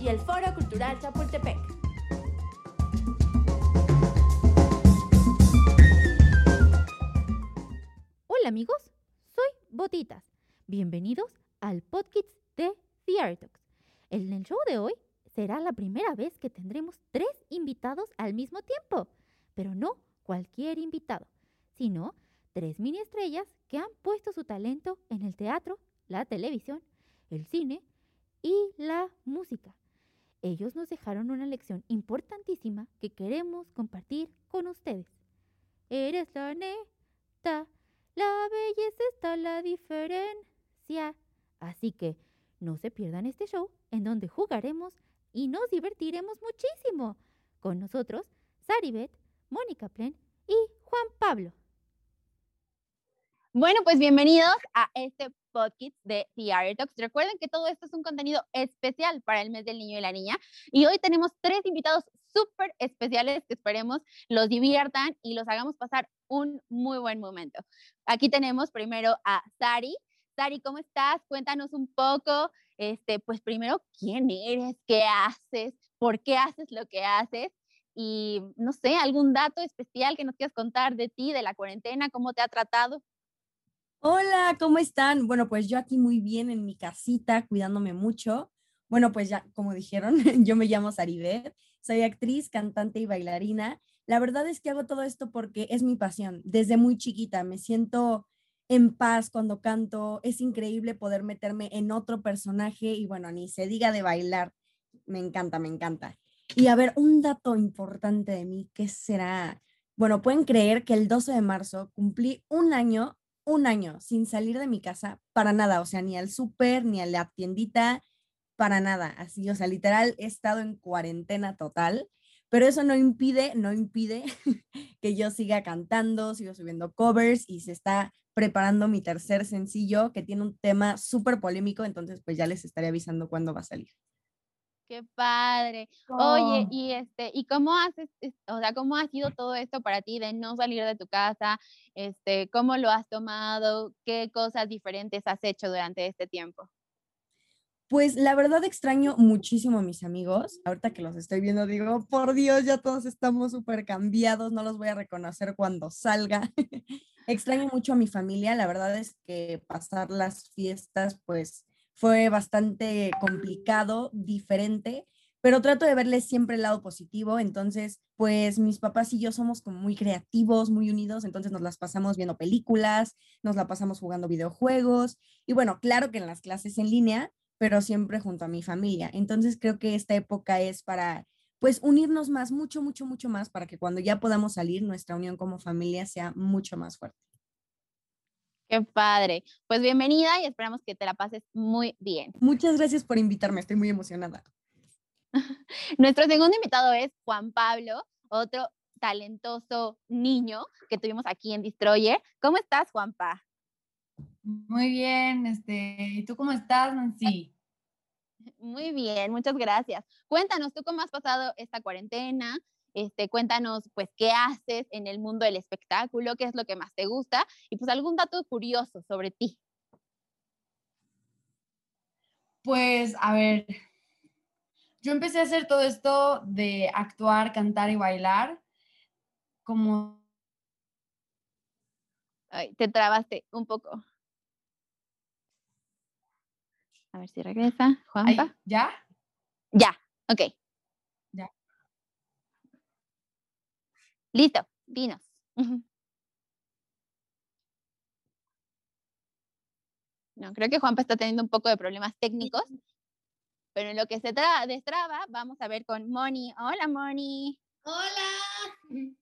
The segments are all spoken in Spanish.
Y el Foro Cultural Chapultepec. Hola amigos, soy Botitas. Bienvenidos al podcast de The Art Talks. En el show de hoy será la primera vez que tendremos tres invitados al mismo tiempo, pero no cualquier invitado, sino tres mini estrellas que han puesto su talento en el teatro, la televisión, el cine y la música. Ellos nos dejaron una lección importantísima que queremos compartir con ustedes. Eres la neta, la belleza está la diferencia. Así que no se pierdan este show en donde jugaremos y nos divertiremos muchísimo. Con nosotros, Saribet, Mónica Plen y Juan Pablo. Bueno, pues bienvenidos a este podcast de The Talks. Recuerden que todo esto es un contenido especial para el mes del niño y la niña. Y hoy tenemos tres invitados súper especiales que esperemos los diviertan y los hagamos pasar un muy buen momento. Aquí tenemos primero a Sari. Sari, ¿cómo estás? Cuéntanos un poco, este, pues primero, ¿quién eres? ¿Qué haces? ¿Por qué haces lo que haces? Y no sé, algún dato especial que nos quieras contar de ti, de la cuarentena, cómo te ha tratado. Hola, ¿cómo están? Bueno, pues yo aquí muy bien en mi casita, cuidándome mucho. Bueno, pues ya, como dijeron, yo me llamo Saribet, soy actriz, cantante y bailarina. La verdad es que hago todo esto porque es mi pasión. Desde muy chiquita me siento en paz cuando canto. Es increíble poder meterme en otro personaje y bueno, ni se diga de bailar. Me encanta, me encanta. Y a ver, un dato importante de mí, ¿qué será? Bueno, pueden creer que el 12 de marzo cumplí un año un año sin salir de mi casa para nada, o sea, ni al súper, ni a la tiendita, para nada. Así, o sea, literal, he estado en cuarentena total, pero eso no impide, no impide que yo siga cantando, sigo subiendo covers y se está preparando mi tercer sencillo que tiene un tema súper polémico, entonces pues ya les estaré avisando cuándo va a salir. Qué padre. Oye, y este, ¿y cómo haces, o sea, cómo ha sido todo esto para ti de no salir de tu casa? Este, ¿cómo lo has tomado? ¿Qué cosas diferentes has hecho durante este tiempo? Pues la verdad extraño muchísimo a mis amigos. Ahorita que los estoy viendo digo, por Dios, ya todos estamos súper cambiados, no los voy a reconocer cuando salga. extraño mucho a mi familia. La verdad es que pasar las fiestas, pues fue bastante complicado, diferente, pero trato de verle siempre el lado positivo. Entonces, pues mis papás y yo somos como muy creativos, muy unidos, entonces nos las pasamos viendo películas, nos la pasamos jugando videojuegos y bueno, claro que en las clases en línea, pero siempre junto a mi familia. Entonces, creo que esta época es para pues unirnos más, mucho, mucho, mucho más, para que cuando ya podamos salir, nuestra unión como familia sea mucho más fuerte. Qué padre. Pues bienvenida y esperamos que te la pases muy bien. Muchas gracias por invitarme, estoy muy emocionada. Nuestro segundo invitado es Juan Pablo, otro talentoso niño que tuvimos aquí en Destroyer. ¿Cómo estás, Juanpa? Muy bien, este, ¿y tú cómo estás, Nancy? Muy bien, muchas gracias. Cuéntanos, ¿tú cómo has pasado esta cuarentena? Este, cuéntanos, pues, qué haces en el mundo del espectáculo, qué es lo que más te gusta y pues algún dato curioso sobre ti. Pues, a ver, yo empecé a hacer todo esto de actuar, cantar y bailar como... Ay, te trabaste un poco. A ver si regresa. Juanpa. ¿Ya? Ya, ok. Listo, dinos. No, creo que Juanpa está teniendo un poco de problemas técnicos, pero en lo que se destraba, vamos a ver con Moni. Hola, Moni. Hola.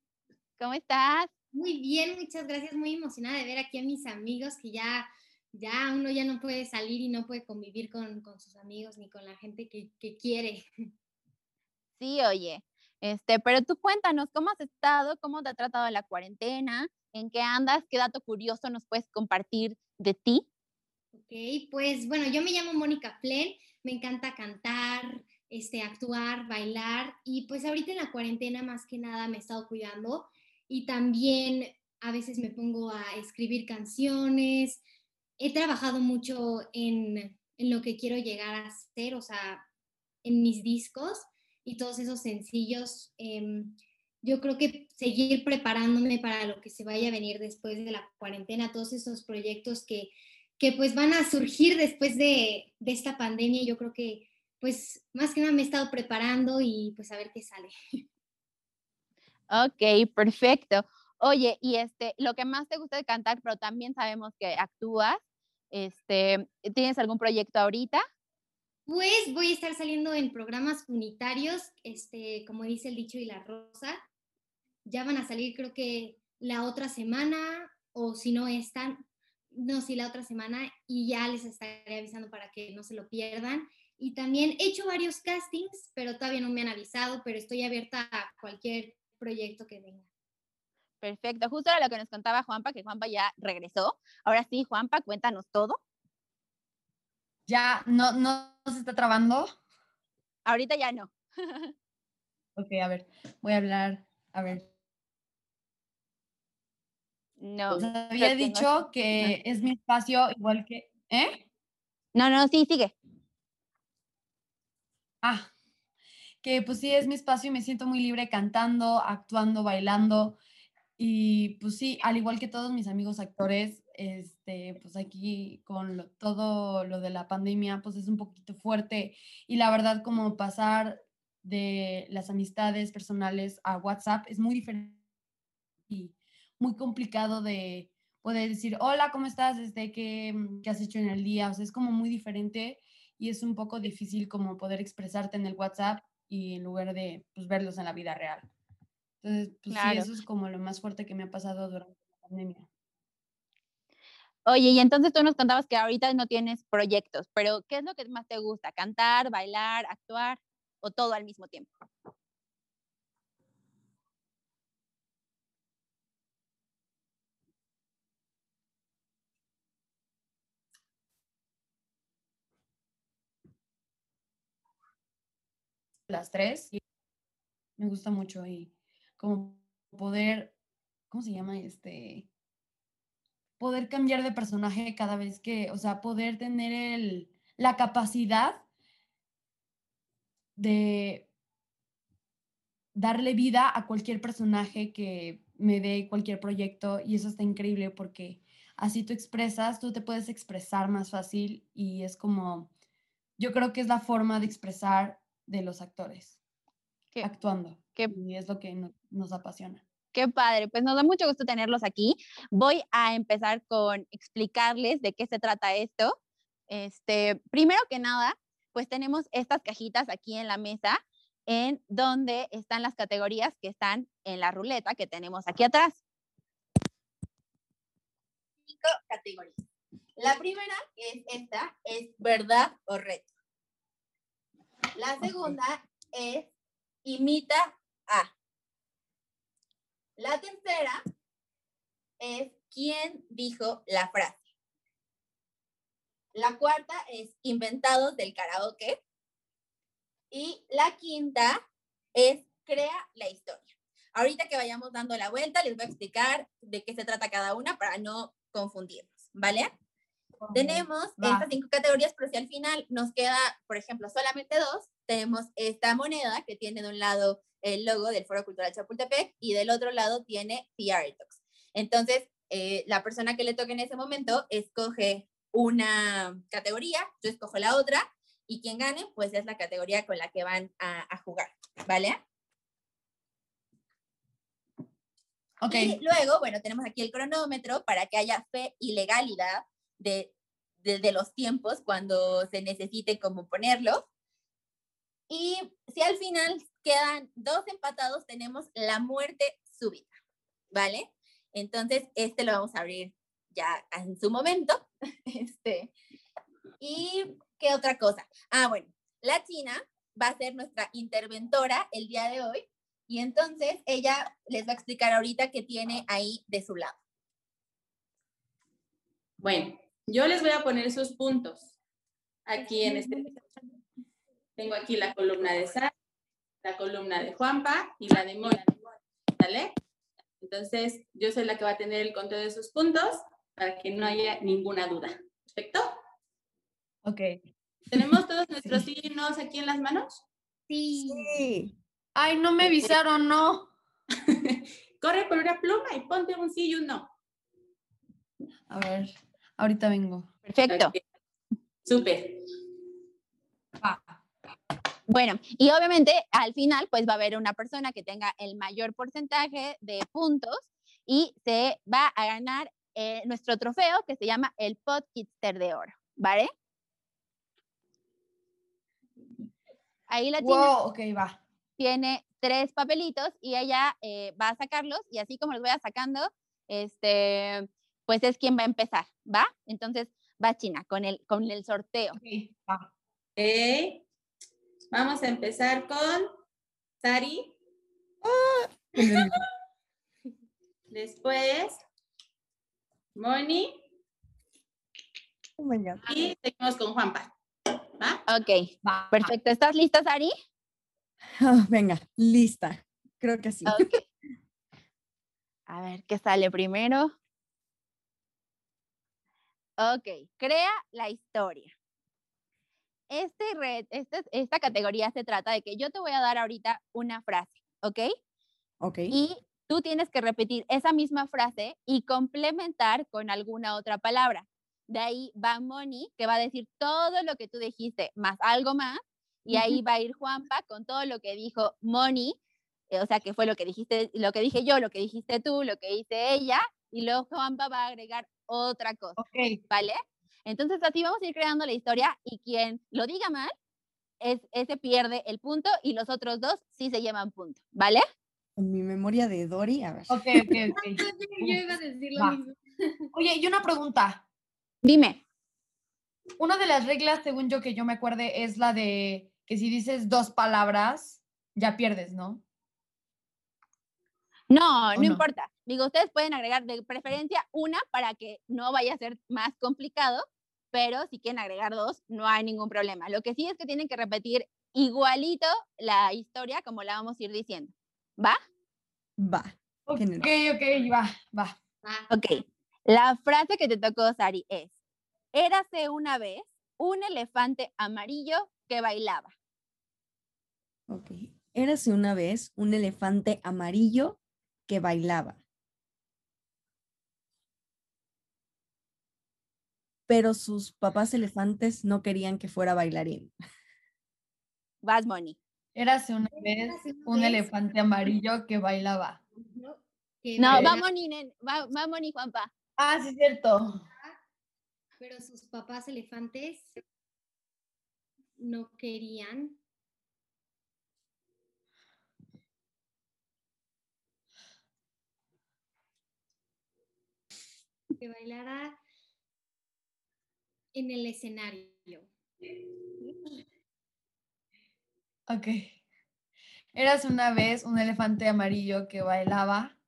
¿Cómo estás? Muy bien, muchas gracias. Muy emocionada de ver aquí a mis amigos que ya, ya uno ya no puede salir y no puede convivir con, sus amigos ni con la gente que, que quiere. Sí, oye, este, pero tú cuéntanos, ¿cómo has estado? ¿Cómo te ha tratado la cuarentena? ¿En qué andas? ¿Qué dato curioso nos puedes compartir de ti? Ok, pues bueno, yo me llamo Mónica Plen, me encanta cantar, este, actuar, bailar y pues ahorita en la cuarentena más que nada me he estado cuidando y también a veces me pongo a escribir canciones. He trabajado mucho en, en lo que quiero llegar a ser, o sea, en mis discos y todos esos sencillos. em, yo creo que seguir preparándome para lo que se vaya a venir después de la cuarentena, todos esos proyectos que, que pues van a surgir después de, de esta pandemia. Yo creo que pues más que nada me he estado preparando y pues a ver qué sale. Ok, perfecto. Oye, y este, lo que más te gusta de cantar, pero también sabemos que actúas, este, ¿tienes algún proyecto ahorita? Pues voy a estar saliendo en programas unitarios, este, como dice el dicho y la rosa. Ya van a salir creo que la otra semana o si no están, no, sí, la otra semana y ya les estaré avisando para que no se lo pierdan. Y también he hecho varios castings, pero todavía no me han avisado, pero estoy abierta a cualquier proyecto que venga. Perfecto, justo era lo que nos contaba Juanpa, que Juanpa ya regresó. Ahora sí, Juanpa, cuéntanos todo. Ya no, no se está trabando. Ahorita ya no. Ok, a ver, voy a hablar. A ver. No. Creo había no dicho que es mi espacio igual que. ¿Eh? No, no, sí, sigue. Ah, que pues sí es mi espacio y me siento muy libre cantando, actuando, bailando. Y pues sí, al igual que todos mis amigos actores, este, pues aquí con lo- todo lo de la pandemia, pues es un poquito fuerte. Y la verdad, como pasar de las amistades personales a WhatsApp es muy diferente y muy complicado de poder decir, hola, ¿cómo estás? Este, ¿qué, mm, qué has hecho en el día? O sea, es como muy diferente y es un poco difícil como poder expresarte en el WhatsApp y en lugar de pues, verlos en la vida real. Entonces, pues Claro. sí, eso es como lo más fuerte que me ha pasado durante la pandemia. Oye, y entonces tú nos contabas que ahorita no tienes proyectos, pero ¿qué es lo que más te gusta? ¿Cantar, bailar, actuar o todo al mismo tiempo? Las tres, me gusta mucho y como poder, ¿cómo se llama? Este, poder cambiar de personaje cada vez que, o sea, poder tener el, la capacidad de darle vida a cualquier personaje que me dé cualquier proyecto y eso está increíble porque así tú expresas, tú te puedes expresar más fácil y es como, yo creo que es la forma de expresar de los actores, Qué- actuando. qué- y es lo que no- nos apasiona. Qué padre, pues nos da mucho gusto tenerlos aquí. Voy a empezar con explicarles de qué se trata esto. Este, primero que nada, pues tenemos estas cajitas aquí en la mesa en donde están las categorías que están en la ruleta que tenemos aquí atrás. Cinco categorías. La primera, que es esta, es verdad o reto. La segunda es imita a. La tercera es quién dijo la frase. La cuarta es inventados del karaoke. Y la quinta es crea la historia. Ahorita que vayamos dando la vuelta, les voy a explicar de qué se trata cada una para no confundirnos, ¿vale? Tenemos Va. estas cinco categorías, pero si al final nos queda, por ejemplo, solamente dos, tenemos esta moneda que tiene de un lado el logo del Foro Cultural Chapultepec y del otro lado tiene PR Talks. Entonces, eh, la persona que le toque en ese momento escoge una categoría, yo escojo la otra y quien gane, pues es la categoría con la que van a, a jugar, ¿vale? Ok, Y luego, bueno, tenemos aquí el cronómetro para que haya fe y legalidad de, de, de los tiempos cuando se necesite como ponerlo. Y si al final quedan dos empatados, tenemos la muerte súbita, ¿vale? Entonces, este lo vamos a abrir ya en su momento. Este, y qué otra cosa. Ah, bueno, la China va a ser nuestra interventora el día de hoy y entonces ella les va a explicar ahorita qué tiene ahí de su lado. Bueno, yo les voy a poner sus puntos aquí en este. Tengo aquí la columna de Sara, la columna de Juanpa y la de Mona. ¿Sale? Entonces, yo soy la que va a tener el conteo de sus puntos para que no haya ninguna duda. ¿Perfecto? ok. ¿Tenemos todos nuestros sí y nos aquí en las manos? Sí. Sí. Ay, no me avisaron, no. Corre por una pluma y ponte un sí y un no. A ver, ahorita vengo. Perfecto. Ok. Súper. Bueno, y obviamente al final pues va a haber una persona que tenga el mayor porcentaje de puntos y se va a ganar eh, nuestro trofeo que se llama el Pod Kitster de Oro, ¿vale? Ahí la Tina Wow, ok, va. tiene tres papelitos y ella eh, va a sacarlos y así como los vaya sacando, este, pues es quien va a empezar, ¿va? Entonces va China con el, con el sorteo. Ok, va. Ok. Vamos a empezar con Sari. Después, Moni. Oh. Y seguimos con Juanpa. ¿Va? Ok, Va. perfecto. ¿Estás lista, Sari? Ah, venga, lista. Creo que sí. A ver, ¿qué sale primero? Ok, crea la historia. Este red, este- esta categoría se trata de que yo te voy a dar ahorita una frase, ¿ok? Ok. Y tú tienes que repetir esa misma frase y complementar con alguna otra palabra. De ahí va Moni, que va a decir todo lo que tú dijiste, más algo más. Y ahí va a ir Juanpa con todo lo que dijo Moni, eh, o sea, que fue lo que dijiste, lo que dije yo, lo que dijiste tú, lo que dice ella, y luego Juanpa va a agregar otra cosa, Ok, ¿vale? Entonces así vamos a ir creando la historia y quien lo diga mal, es, ese pierde el punto y los otros dos sí se llevan punto, ¿vale? Con mi memoria de Dory, a ver. ok, ok, ok. Yo iba a decir lo Va. mismo. Oye, y una pregunta. Dime. Una de las reglas, según yo que yo me acuerde, es la de que si dices dos palabras, ya pierdes, ¿no? No, no, no? importa. Digo, ustedes pueden agregar de preferencia una para que no vaya a ser más complicado, pero si quieren agregar dos, no hay ningún problema. Lo que sí es que tienen que repetir igualito la historia como la vamos a ir diciendo. ¿Va? Va. Ok, ok, va, va. Va. Ok. La frase que te tocó, Sari, es, érase una vez un elefante amarillo que bailaba. Ok. Érase una vez un elefante amarillo que bailaba. Pero sus papás elefantes no querían que fuera bailarín. Vas, Moni. Érase una vez un elefante amarillo que bailaba. ¿no? Va Moni, nen, va, va Moni, Juanpa. Ah, sí, es cierto. Pero sus papás elefantes no querían. Que bailara en el escenario. Ok. Eras una vez un elefante amarillo que bailaba,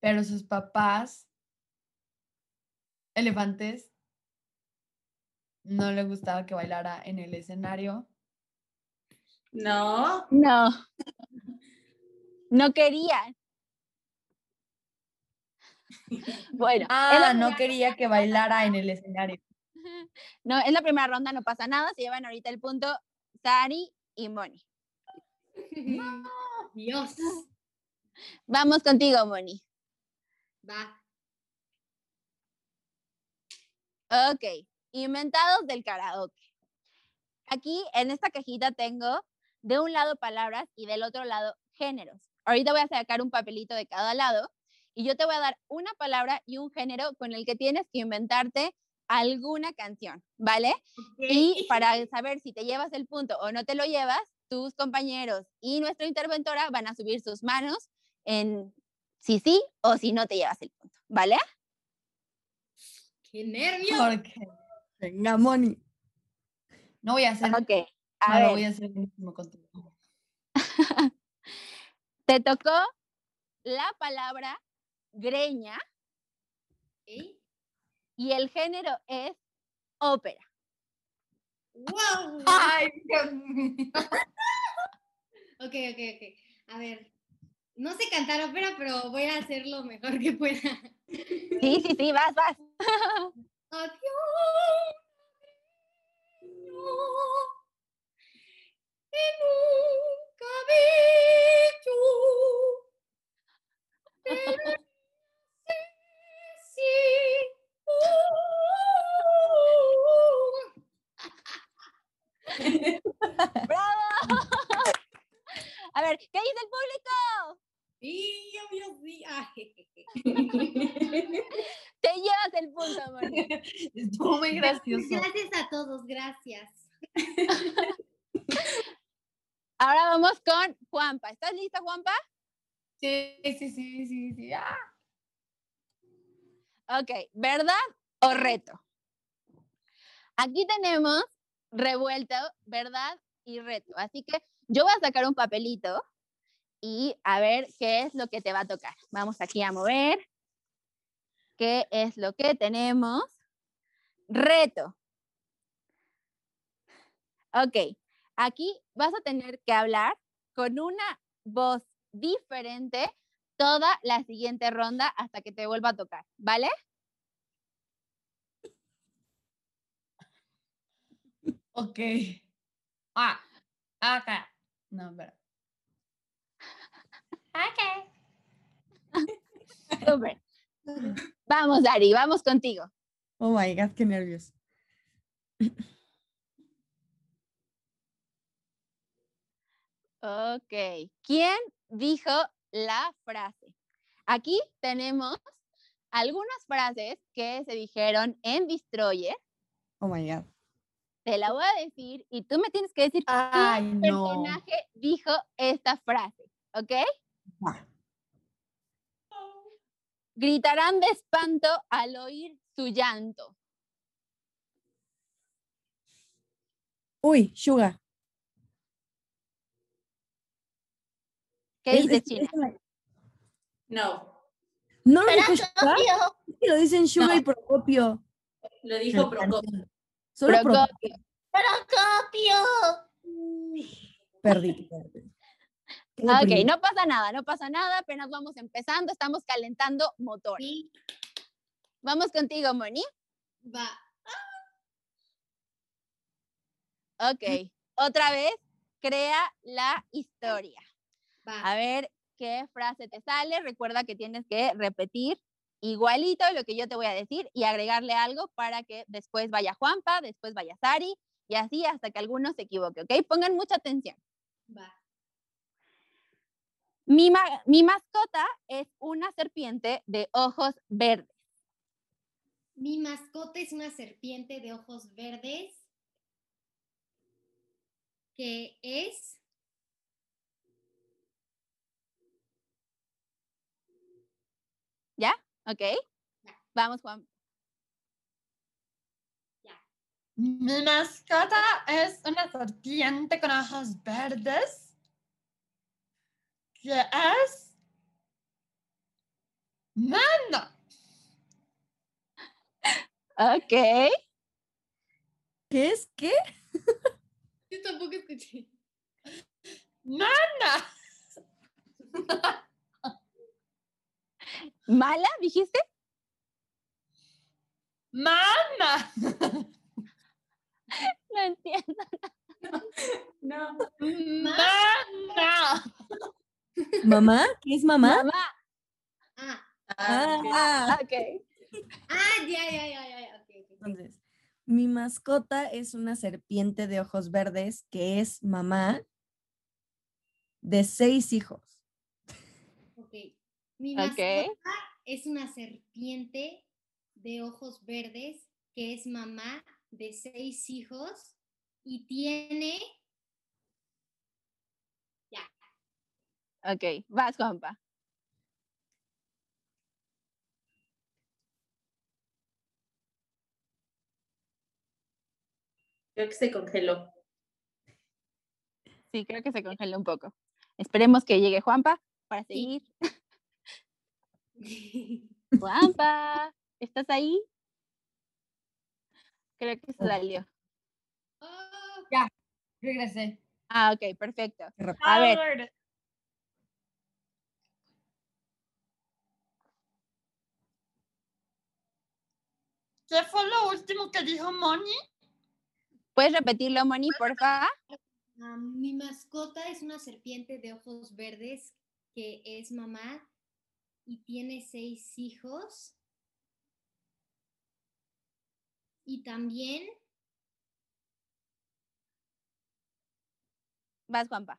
pero sus papás, elefantes, no le gustaba que bailara en el escenario. No. No. No querían. Bueno, Ah, no quería que bailara en el escenario. no, es la primera ronda, no pasa nada. Se llevan ahorita el punto Sari y Moni. Dios. Vamos contigo, Moni. Va. Ok, inventados del karaoke. Aquí en esta cajita tengo de un lado palabras y del otro lado géneros. Ahorita voy a sacar un papelito de cada lado y yo te voy a dar una palabra y un género con el que tienes que inventarte alguna canción, ¿vale? Y para saber si te llevas el punto o no te lo llevas, tus compañeros y nuestra interventora van a subir sus manos en si sí o si no te llevas el punto, ¿vale? ¡Qué nervios! Porque Venga, Moni. no voy a hacer, Ok, a no lo ver. voy a hacer lo mismo contigo. Te tocó la palabra greña y el género es ópera. ¡Wow! Ay, Dios mío. Ok, ok, ok. A ver, no sé cantar ópera, pero voy a hacer lo mejor que pueda. Sí, sí, sí, vas, vas. Adiós. en un cabello. Sí, uh. ¡Bravo! A ver, ¿qué dice el público? Sí, obvio, sí. Ah. Te llevas el punto, Moni. Estuvo muy gracioso. Gracias a todos, gracias. Ahora vamos con Juanpa. ¿Estás lista, Juanpa? Sí, sí, sí, sí, sí. Ah. Ok, ¿verdad o reto? Aquí tenemos revuelto, verdad y reto. Así que yo voy a sacar un papelito y a ver qué es lo que te va a tocar. Vamos aquí a mover. ¿Qué es lo que tenemos? Reto. Ok, aquí vas a tener que hablar con una voz diferente toda la siguiente ronda hasta que te vuelva a tocar, ¿vale? Ok. Ah, acá. No, espera. Súper. Vamos, Dari, vamos contigo. Oh my God, qué nervios. Ok. ¿Quién dijo la frase? Aquí tenemos algunas frases que se dijeron en Destroyer. Oh my God. Te la voy a decir y tú me tienes que decir Ay, qué no. personaje dijo esta frase, ¿ok? Gritarán de espanto al oír su llanto. Uy, Suga. ¿Qué Es- dice es- China? es No, ¿No lo dijo que lo dicen Suga No. y Procopio. lo dijo Procopio. Solo Procopio. Procopio. Perdí. perdí. Qué Ok, no pasa nada, no pasa nada, apenas vamos empezando, estamos calentando motor. Sí, Vamos contigo, Moni. va. Ok, otra vez, crea la historia. Va. A ver qué frase te sale. Recuerda que tienes que repetir igualito lo que yo te voy a decir y agregarle algo para que después vaya Juanpa, después vaya Sari y así hasta que alguno se equivoque, ¿ok? Pongan mucha atención. Va. Mi, ma- mi mascota es una serpiente de ojos verdes. Mi mascota es una serpiente de ojos verdes que es ¿Ok? Vamos, Juan. Mi mascota es una serpiente con ojos verdes. Que es. Nana. Ok. ¿Qué es? ¿Qué? Yo tampoco escuché. Nana. ¿Mala, dijiste? Mana. No entiendo. No, Mana. ¿Mamá? ¿Qué es mamá? Mamá. Ah, Ah, ok. Ah, Ok. ah, ya, ya, ya, ya, ya. ok, ok. Entonces, mi mascota es una serpiente de ojos verdes que es mamá de seis hijos. Mi mascota es una serpiente de ojos verdes que es mamá de seis hijos y tiene Ok. Vas, Juanpa. Creo que se congeló. Sí, creo que se congeló un poco. Esperemos que llegue Juanpa para seguir. Juanpa, ¿estás ahí? Creo que se salió. Oh, Regresé. Ah, ok, perfecto. A ver, ¿Qué fue lo último que dijo Moni? ¿puedes repetirlo, Moni, porfa? Ah, mi mascota es una serpiente de ojos verdes que es mamá y tiene seis hijos. Y también Vas, Juanpa.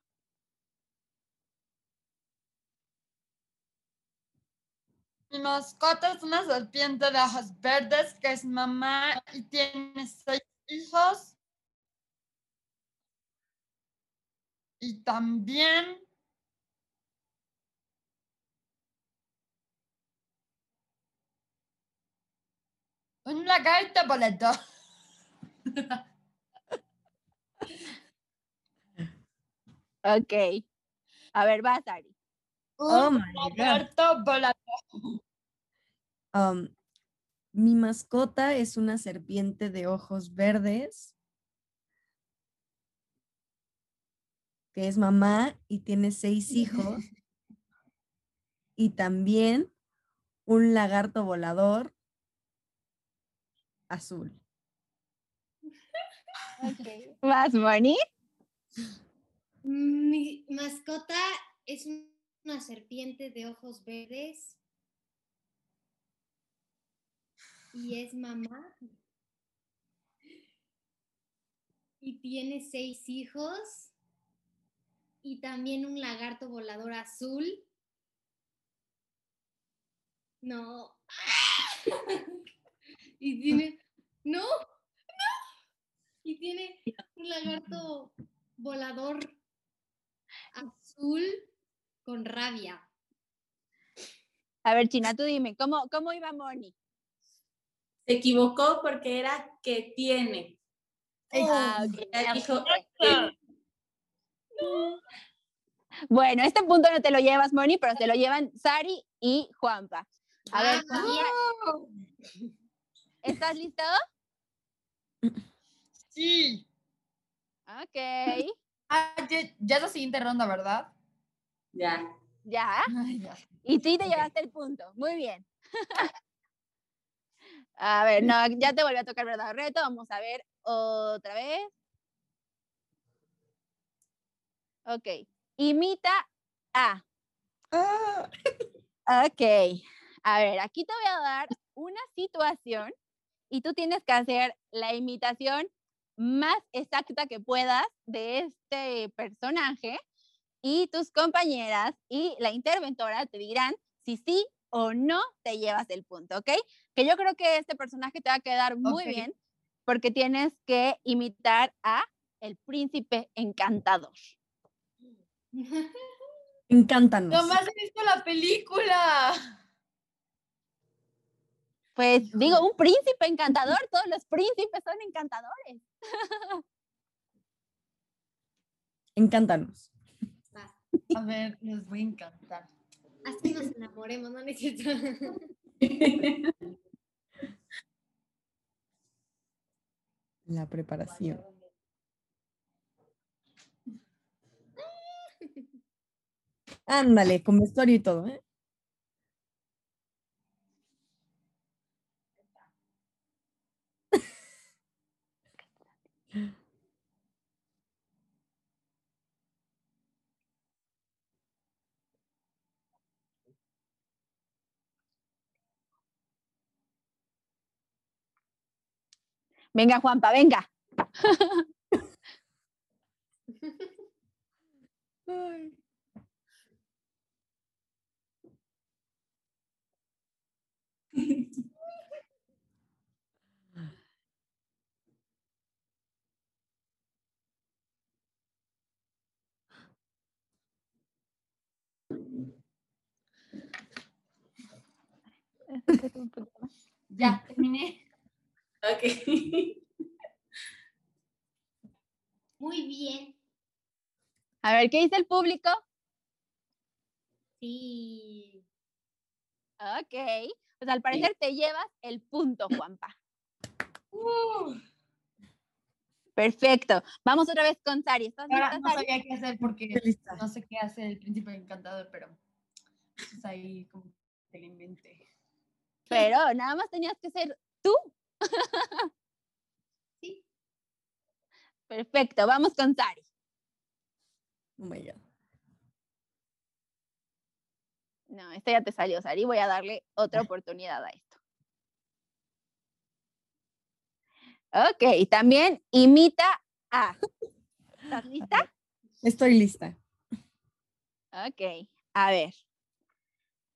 Mi mascota es una serpiente de ojos verdes que es mamá y tiene seis hijos. Y también un lagarto volador. Ok. A ver, vas, Ari. Oh Un my God. lagarto volador. Um, mi mascota es una serpiente de ojos verdes que es mamá y tiene seis hijos. y también un lagarto volador azul. Vas, Moni. mi mascota es un- una serpiente de ojos verdes y es mamá y tiene seis hijos y también un lagarto volador azul. No. y tiene, no, no. Y tiene un lagarto volador azul con rabia. A ver, China, tú dime, ¿cómo, cómo iba Moni? Se equivocó porque era que tiene. Ah, ok. Ella dijo Ah. Bueno, este punto no te lo llevas, Moni, pero se lo llevan Sari y Juanpa. A ver, Ah, Juanpa, ¿estás listo? Sí. Ok. Ah, ya, ya es la siguiente ronda, ¿verdad? ya. Ya. Ay, ya. Y sí te llevaste el punto. Muy bien. A ver, no, ya te volvió a tocar verdad reto. Vamos a ver otra vez. Ok. Imita a. Ah, Ok. A ver, aquí te voy a dar una situación y tú tienes que hacer la imitación más exacta que puedas de este personaje y tus compañeras y la interventora te dirán si sí o no te llevas el punto, ¿ok? Que yo creo que este personaje te va a quedar muy bien porque tienes que imitar a el príncipe encantador. encántanos. Nomás he visto la película. Pues digo, un príncipe encantador, todos los príncipes son encantadores. Encántanos. A ver, les voy a encantar. Así nos enamoremos, ¿no necesito? La preparación. Ándale, con vestuario y todo, ¿eh? Venga, Juanpa, venga. Ay. Ya, terminé. Ok. Muy bien. A ver, ¿qué dice el público? Sí. Ok. Pues al parecer te llevas el punto, Juanpa. Uh, Perfecto. Vamos otra vez con Sari. ¿Estás ahora lista, no Sari? sabía qué hacer porque lista. no sé qué hace el príncipe encantador, pero es ahí como que lo inventé. Pero nada más tenías que ser tú. Sí. Perfecto. Vamos con Sari. Oh my God. No, esta ya te salió, Sari. Voy a darle otra oportunidad a esto. Ok, también imita a. ¿Estás lista? Estoy lista. Ok, a ver.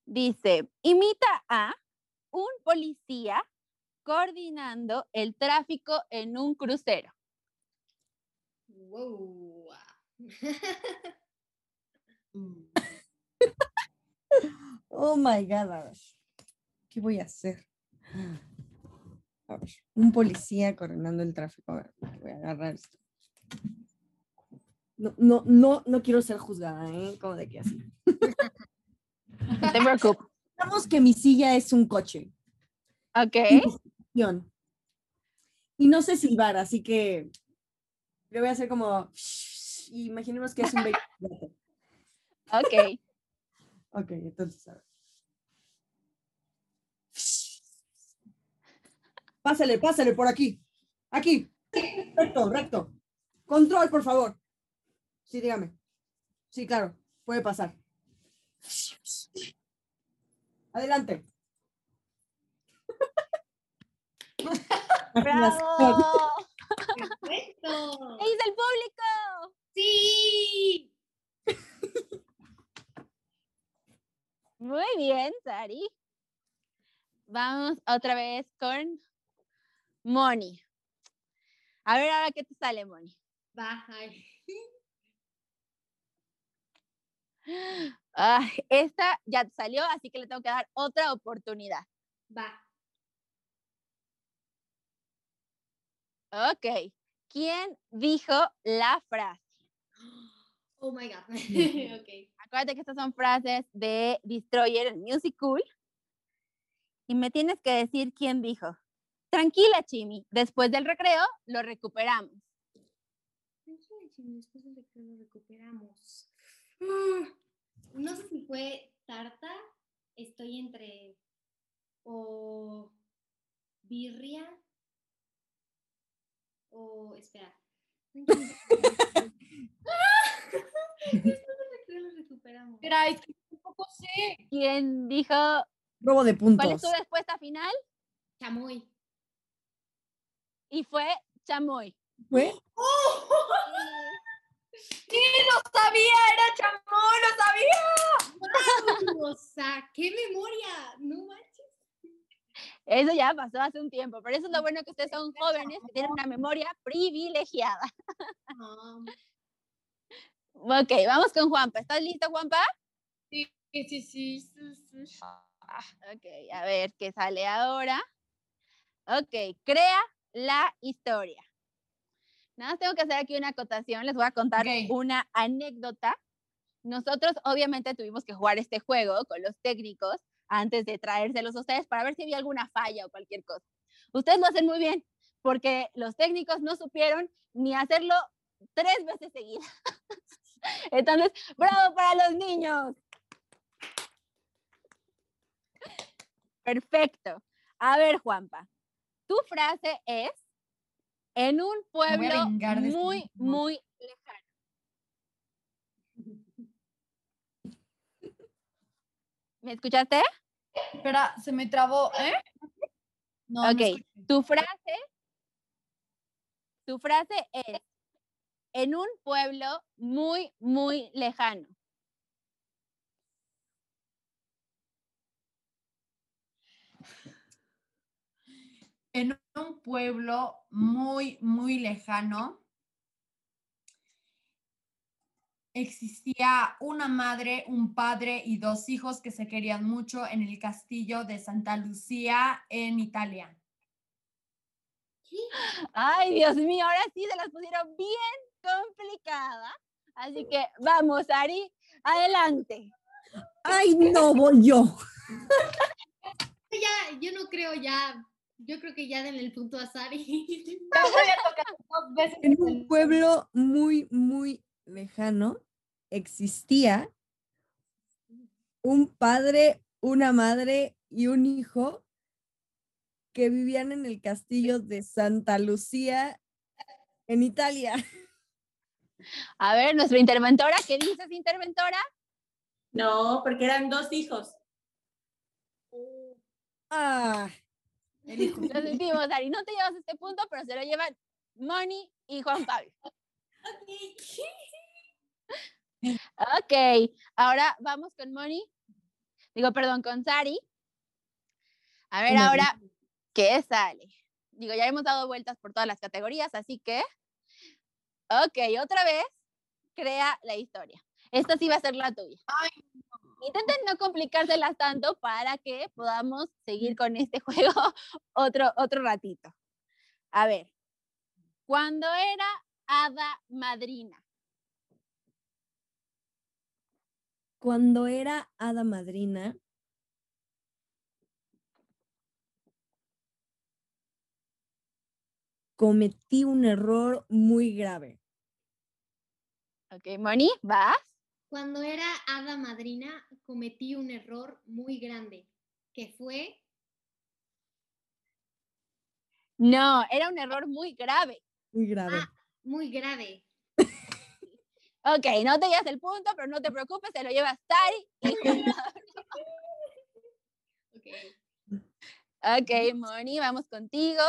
Dice, imita a un policía coordinando el tráfico en un crucero. Wow. Mm. Oh my God, a ver. ¿Qué voy a hacer? A ver, un policía coordinando el tráfico. A ver, voy a agarrar esto. No, no, no, no quiero ser juzgada, ¿eh? Como de que así. No te preocupes. Digamos que mi silla es un coche. Ok, Guión. Y no sé silbar, así que le voy a hacer como. Imaginemos que es un vehículo. ok. Ok, entonces, a ver. Pásale, pásale por aquí. Aquí. Recto, recto. Control, por favor. Sí, dígame. Sí, claro. Puede pasar. Adelante. ¡Bravo! Perfecto. ¿Qué dice el público? Sí. Muy bien, Sari. Vamos otra vez con Moni. A ver ahora qué te sale, Moni. Va. ay. Ah, esta ya te salió, así que le tengo que dar otra oportunidad. Va. Ok. ¿Quién dijo la frase? Oh my God. ok. Acuérdate que estas son frases de Destroyer, el musical. Y me tienes que decir quién dijo. Tranquila, Chimi. Después del recreo lo recuperamos. Tranquila, Chimi, después del recreo lo recuperamos. Mm, No sé si fue tarta. Estoy entre. O. Birria. O. Espera. Lo recuperamos. Espera, es que tampoco sé. ¿Quién dijo? Robo de ¿Cuál puntos. es tu respuesta final? Chamoy. Y fue chamoy. ¿Fue? Sí, lo sabía, era chamón, lo sabía. ¡Wow! O sea, ¡qué memoria! No manches. Eso ya pasó hace un tiempo, pero eso es lo bueno que ustedes son jóvenes que tienen una memoria privilegiada. No. Ok, vamos con Juanpa. ¿Estás listo, Juanpa? Sí, sí, sí. sí, sí. Ok, a ver qué sale ahora. Ok, crea la historia. Nada más tengo que hacer aquí una acotación. Les voy a contar una anécdota. Nosotros obviamente tuvimos que jugar este juego con los técnicos antes de traérselos a ustedes para ver si había alguna falla o cualquier cosa. Ustedes lo hacen muy bien porque los técnicos no supieron ni hacerlo tres veces seguidas. Entonces, bravo para los niños. Perfecto. A ver, Juanpa, tu frase es en un pueblo muy, muy lejano. ¿Me escuchaste? Espera, se me trabó, ¿eh? No, Ok, tu frase, tu frase es en un pueblo muy, muy lejano. en un pueblo muy, muy lejano, existía una madre, un padre y dos hijos que se querían mucho en el castillo de Santa Lucía en Italia. Ay, Dios mío, ahora sí se las pusieron bien complicada. Así que vamos, Ari, adelante. Ay, no voy yo. Ya, yo no creo ya. Yo creo que ya denle el punto a Sari. Te voy a tocar dos veces. En un pueblo muy, muy lejano existía un padre, una madre y un hijo que vivían en el castillo de Santa Lucía en Italia. A ver, nuestra interventora, ¿qué dices, interventora? No, porque eran dos hijos. Ah, Lo sentimos, Ari. No te llevas este punto, pero se lo llevan Moni y Juan Pablo. Ok, ahora vamos con Moni. Digo, perdón, con Sari. A ver ahora, ¿qué sale? Digo, ya hemos dado vueltas por todas las categorías, así que. Ok, otra vez, crea la historia. Esta sí va a ser la tuya. Intenten no complicárselas tanto para que podamos seguir con este juego otro, otro ratito. A ver, cuando era hada madrina, cuando era hada madrina, cometí un error muy grave. ok, Moni, vas. Cuando era hada madrina, cometí un error muy grande, que fue, No, era un error muy grave. Muy grave. Ah. muy grave. Ok, no te llevas el punto, pero no te preocupes, se lo lleva Sari y. Ok. Ok, Moni, vamos contigo.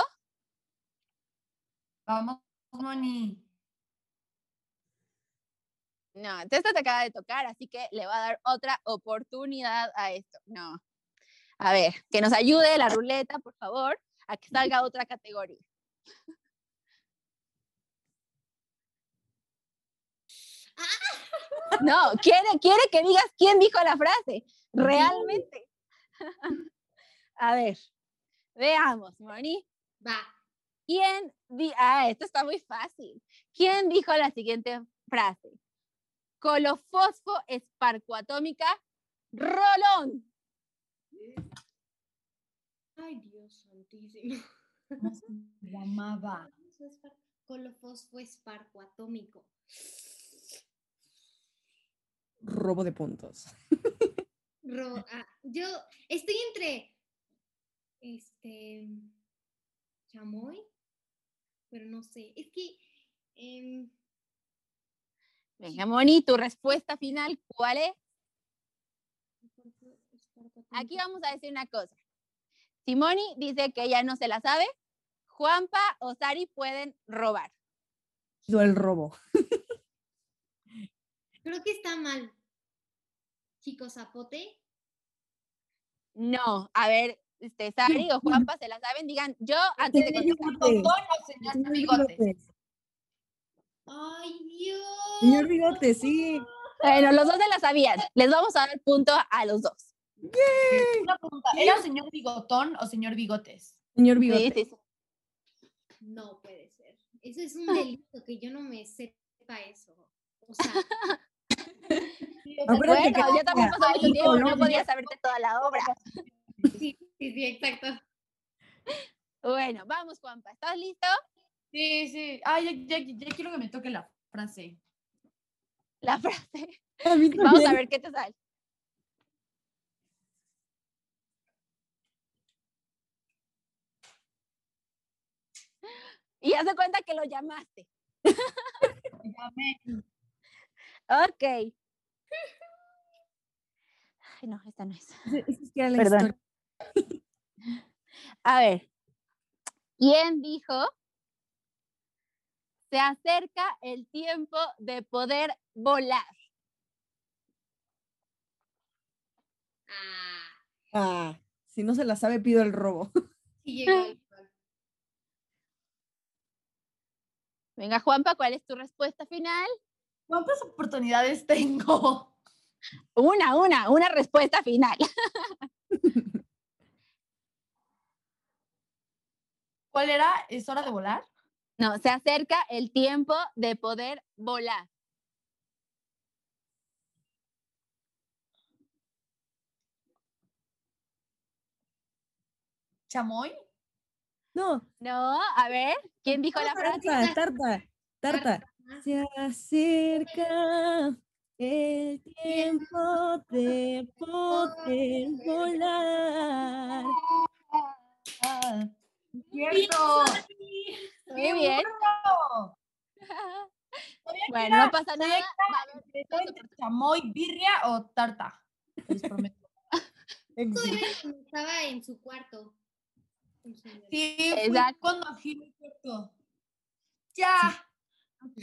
Vamos, Moni. No, esto te acaba de tocar, así que le va a dar otra oportunidad a esto. No. A ver, que nos ayude la ruleta, por favor, a que salga otra categoría. No, quiere, quiere que digas quién dijo la frase, realmente. A ver, veamos, Moni. Va. ¿Quién di ah, esto está muy fácil. ¿Quién dijo la siguiente frase? Colofosfo esparcoatómica Rolón. Ay, Dios santísimo. ¿Cómo se llamaba? Colofosfo esparco atómico. Robo de puntos. Ro- ah, yo estoy entre este chamoy, pero no sé. Es que em, Venga, Moni, tu respuesta final, ¿cuál es? Aquí vamos a decir una cosa. Si Moni dice que ella no se la sabe, Juanpa o Sari pueden robar. Yo el robo. Creo que está mal. Chico zapote. No, a ver, este, Sari o Juanpa se la saben, digan yo antes de Señor contestar. Bigotes. ¿Botón o señor Señor bigotes? Bigotes. Ay, Dios. Señor Bigote, sí. Bueno, los dos se la sabían. Les vamos a dar el punto a los dos. Una pregunta, ¿era señor bigotón o señor bigotes? Señor Sí, Bigote. sí, sí. No puede ser. Eso es un delito que yo no me sepa eso. O sea, Bueno, que yo tampoco soy tu ahí tiempo, no Colombia- podía saberte toda la obra. sí, sí, sí, exacto. Bueno, vamos, Juanpa. ¿Estás listo? Sí, sí. Ay, ya, ya- ya quiero que me toque la frase. La frase. A mí Vamos a también. ver qué te sale. Y haz de cuenta que lo llamaste. Llamé. Ok. Ay, no, esta no es. Que Perdón. historia. A ver. ¿Quién dijo? Se acerca el tiempo de poder volar. Ah, Ah, si no se la sabe, pido el robo. sí. Venga, Juanpa, ¿cuál es tu respuesta final? ¿Cuántas oportunidades tengo? Una, una, una respuesta final. ¿Cuál era? ¿Es hora de volar? No, se acerca el tiempo de poder volar. ¿Chamoy? No, No, a ver, ¿quién dijo la frase? tarta, tarta, tarta. Se acerca el tiempo de poder volar. ¡Cierto! Muy bien. bueno! No pasa nada. chamoy, birria o tarta. Les prometo. Estaba en su cuarto. con. Sí, Exacto. el cuarto. Ya,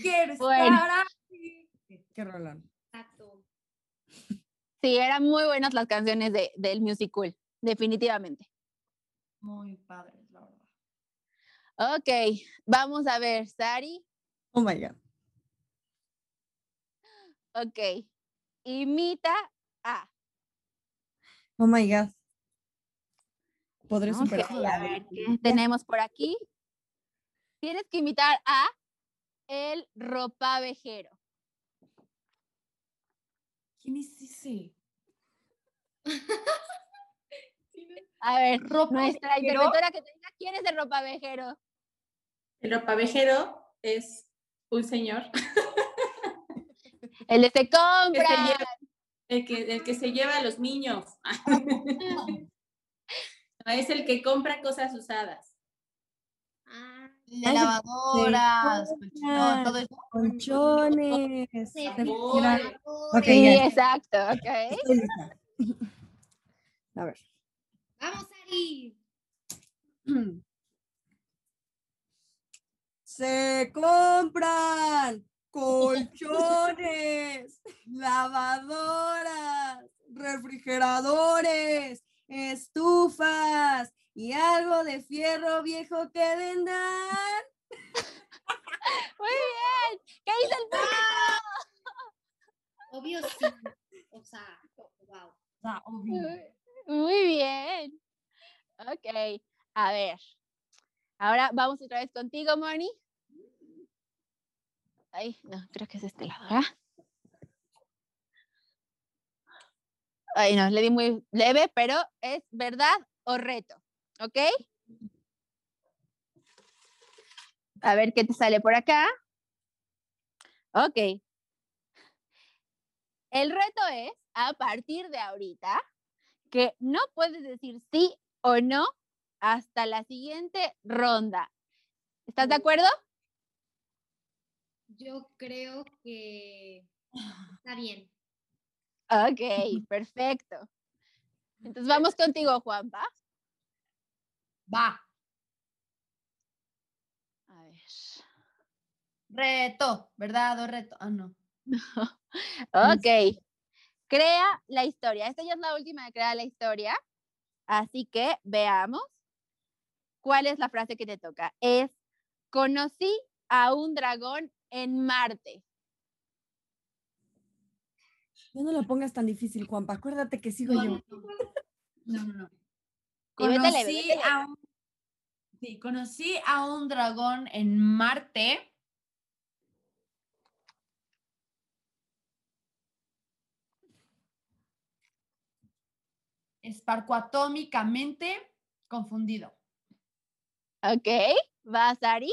quiero Bueno. estar aquí. Qué rolón. Exacto. Sí, eran muy buenas las canciones de, del musical, definitivamente. Muy padre, la verdad. Ok, vamos a ver, Sari. Oh my God. Ok, imita a. Oh my God. Podré Ok, superar. a ver, ¿qué tenemos por aquí? Tienes que imitar a el ropavejero. ¿Quién es ese? A ver, Ropavejero. nuestra interventora que te diga quién es el ropavejero. El ropavejero es un señor El de se que se compra. lleva, el que, el que se lleva a los niños. No, es el que compra cosas usadas. Lavadoras, todo eso. Colchones. Sí, ya. exacto, ok. A ver. Vamos, Ari. Se compran colchones, lavadoras, refrigeradores, estufas y algo de fierro viejo que vendan. Muy bien. ¿Qué dice el público? Obvio sí. O sea, wow. Ah, obvio. Muy bien. Ok, a ver. Ahora vamos otra vez contigo, Moni. Ay, no, creo que es de este lado, ¿verdad? Ay, no, le di muy leve, pero es verdad o reto, ¿ok? A ver qué te sale por acá. Ok. El reto es, a partir de ahorita, que no puedes decir sí o no hasta la siguiente ronda. ¿Estás de acuerdo? Yo creo que está bien. Ok, perfecto. Entonces vamos contigo, Juanpa. Va. A ver. Reto, ¿verdad? O reto. Ah, no. Ok. Crea la historia. Esta ya es la última de crear la historia. Así que veamos cuál es la frase que te toca. Es, conocí a un dragón en Marte. No no lo pongas tan difícil, Juanpa. Acuérdate que sigo No, yo. no, no. no, no. Vete Conocí vete a un, sí, conocí a un dragón en Marte. Esparcoatómicamente confundido. Ok. ¿Vas, Ari?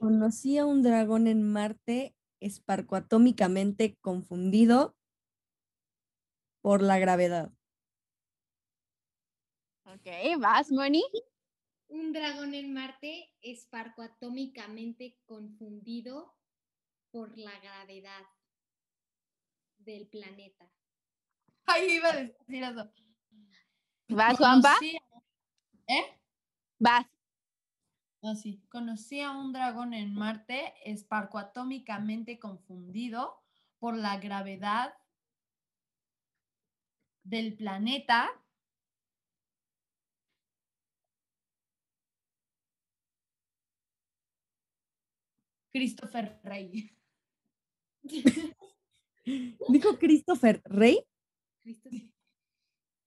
Conocí a un dragón en Marte esparcoatómicamente confundido por la gravedad. Ok. ¿Vas, Moni? Un dragón en Marte esparcoatómicamente confundido por la gravedad del planeta. Ay, iba a decir eso. ¿Vas, Juanpa? ¿Eh? Vas. Ah, sí. Conocí a un dragón en Marte esparcoatómicamente confundido por la gravedad del planeta. Christopher Rey. Dijo Christopher Rey.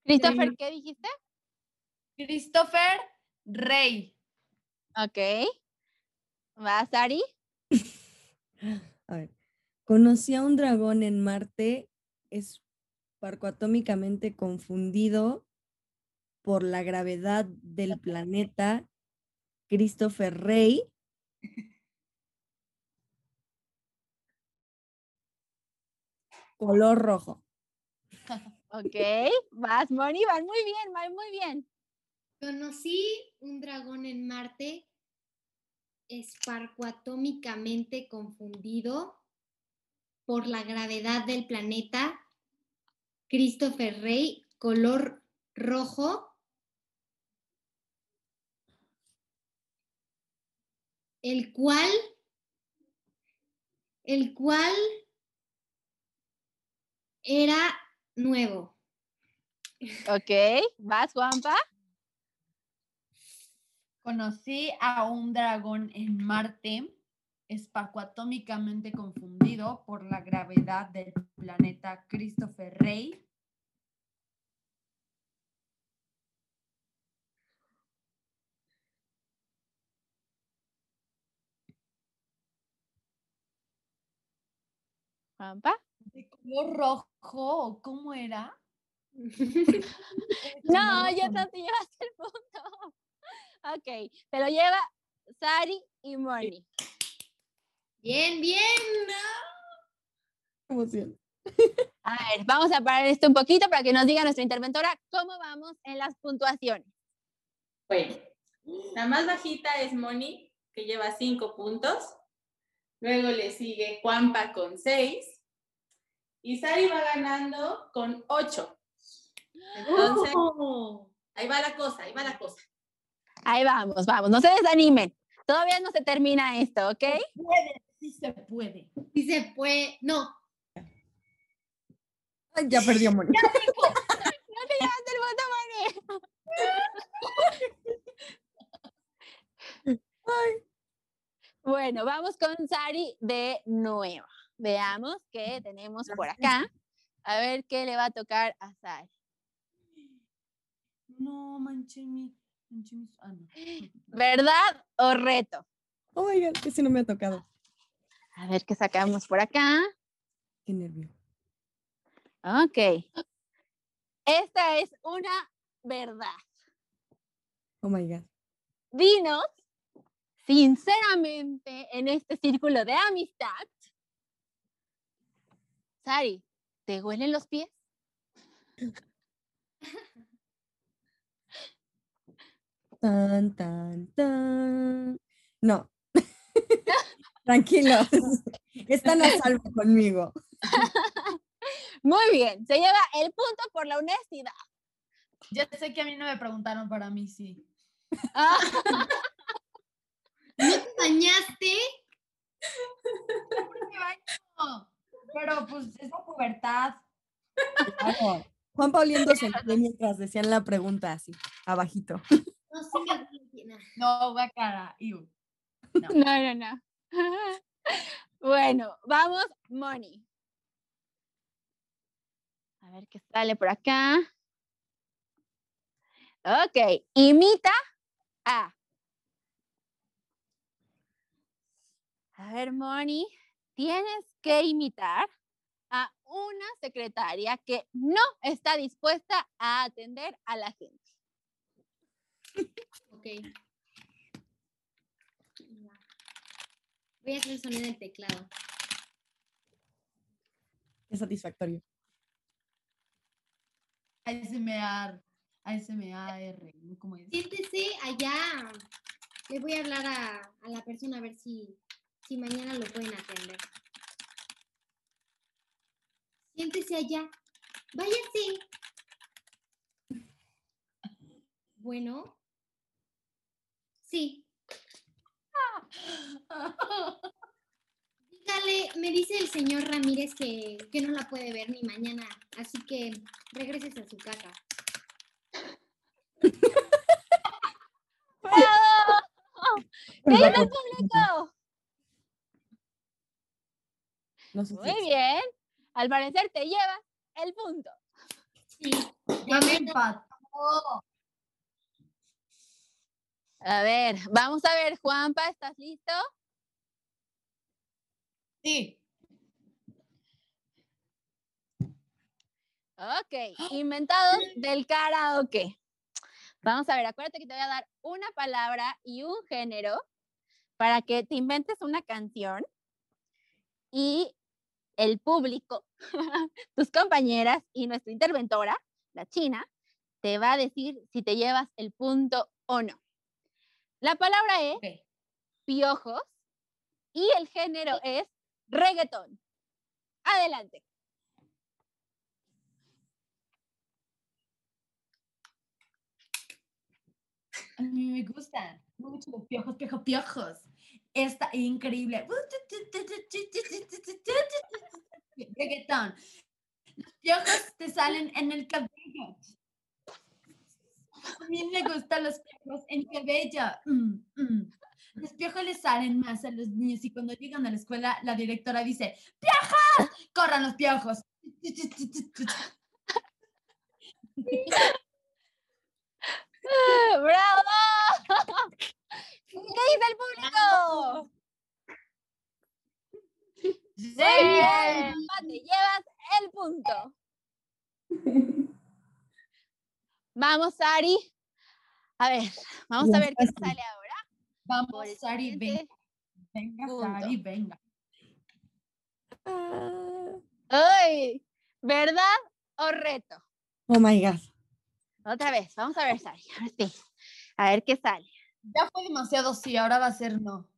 Christopher, ¿qué dijiste? Christopher Rey. Ok. ¿Vas, Ari? A ver. Conocí a un dragón en Marte esparcoatómicamente confundido por la gravedad del planeta Christopher Rey. Color rojo. Ok. ¿Vas, Moni? Van muy bien, van muy bien. Conocí un dragón en Marte esparcuatómicamente confundido por la gravedad del planeta Christopher Rey, color rojo. El cual, el cual era nuevo. Ok, vas, Juanpa. Conocí a un dragón en Marte, espacuatómicamente confundido por la gravedad del planeta Christopher Rey. Juanpa. ¿De color rojo o cómo era? No, ya no te llevaste el punto. Ok, te lo lleva Sari y Moni. Bien, bien. Emoción. A ver, vamos a parar esto un poquito para que nos diga nuestra interventora cómo vamos en las puntuaciones. Bueno, la más bajita es Moni, que lleva cinco puntos. Luego le sigue Juanpa con seis. Y Sari va ganando con ocho. Entonces, ahí va la cosa, ahí va la cosa. Ahí vamos, vamos, no se desanimen. Todavía no se termina esto, ¿ok? Puede, sí se puede. Si se puede, no. Ay, ya perdió Moni. No te llevaste el punto, Moni. Bueno, vamos con Sari de nuevo. Veamos qué tenemos por acá. A ver qué le va a tocar a Sari. No, manché mi. manché ah, no. ¿Verdad o reto? Oh my god, ese no me ha tocado. A ver qué sacamos por acá. Qué nervio. Ok. Esta es una verdad. Oh my god. Dinos, sinceramente, en este círculo de amistad, Sari, ¿te huelen los pies? Tan, tan, tan. No. Tranquilos. Están a salvo conmigo. Muy bien, se lleva el punto por la honestidad. Ya sé que a mí no me preguntaron, para mí sí. Ah, ¿No te bañaste? No, pero pues es la pubertad. Claro. Juan el pie mientras decían la pregunta así, abajito. No, sí me acuerdo. No, cara. iu. no, no, no. Bueno, vamos, Moni. A ver qué sale por acá. Ok, imita a. A ver, Moni, tienes que imitar a una secretaria que no está dispuesta a atender a la gente. Ok. Voy a hacer el sonido del teclado. Qué satisfactorio. ASMR. ASMR. ¿Cómo es? Siéntese allá. Le voy a hablar a, a la persona a ver si, si mañana lo pueden atender. Siéntese allá. Váyase. Bueno. Sí. Dígale, me dice el señor Ramírez que, que no la puede ver ni mañana, así que regreses a su casa. ¡Bravo! ¡Que Pues público! No sé si Muy es- bien. Al parecer te llevas el punto. Sí. Ya me empató. A ver, vamos a ver, Juanpa, ¿estás listo? Sí. Ok, inventados del karaoke. Vamos a ver, acuérdate que te voy a dar una palabra y un género para que te inventes una canción y el público, tus compañeras y nuestra interventora, la china, te va a decir si te llevas el punto o no. La palabra es piojos y el género es reggaetón. Adelante. A mí me gustan mucho piojos, piojos, piojos. Está increíble. Reggaetón. Los piojos te salen en el cabello. A mí me gustan los piojos en cabello. Mm, mm. Los piojos les salen más a los niños y cuando llegan a la escuela la directora dice, ¡piojos! ¡Corran los piojos! ¡Bravo! ¿Qué dice el público? Muy bien, te llevas el punto. Vamos, Ari. A ver, vamos a ver qué sale ahora. Vamos, Sari, venga. Venga, punto. Sari, venga. Ah, ¡Ay! ¿Verdad o reto? Oh my God. Otra vez, vamos a ver, Sari. Ahora sí. A ver qué sale. Ya fue demasiado sí, ahora va a ser no.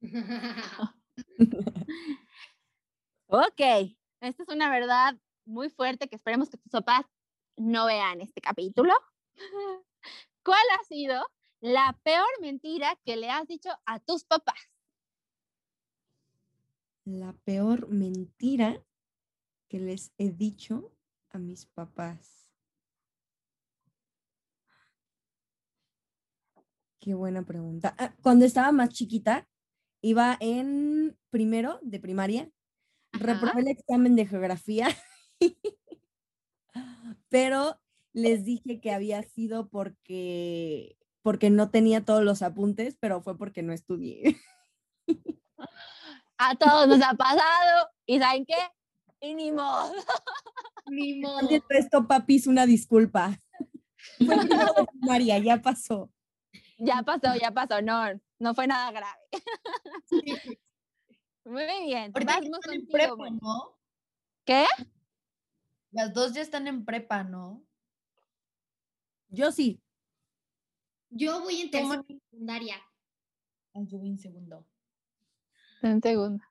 Ok, esta es una verdad muy fuerte que esperemos que tus papás no vean este capítulo. ¿Cuál ha sido la peor mentira que le has dicho a tus papás? La peor mentira que les he dicho a mis papás. Qué buena pregunta. Ah, Cuando estaba más chiquita, iba en primero de primaria, reprobé el examen de geografía, pero les dije que había sido porque, porque no tenía todos los apuntes, pero fue porque no estudié. A todos nos ha pasado y ¿saben qué? Y ni modo. Ni modo. Esto, papis, una disculpa. Fue primero de primaria, ya pasó. Ya pasó, ya pasó, no, no fue nada grave. Muy bien, Ahorita están en prepa. ¿no? ¿Qué? Las dos ya están en prepa, ¿no? Yo sí. Yo voy en ¿Tú, tercera Moni? secundaria. Yo voy en segundo. Un segundo.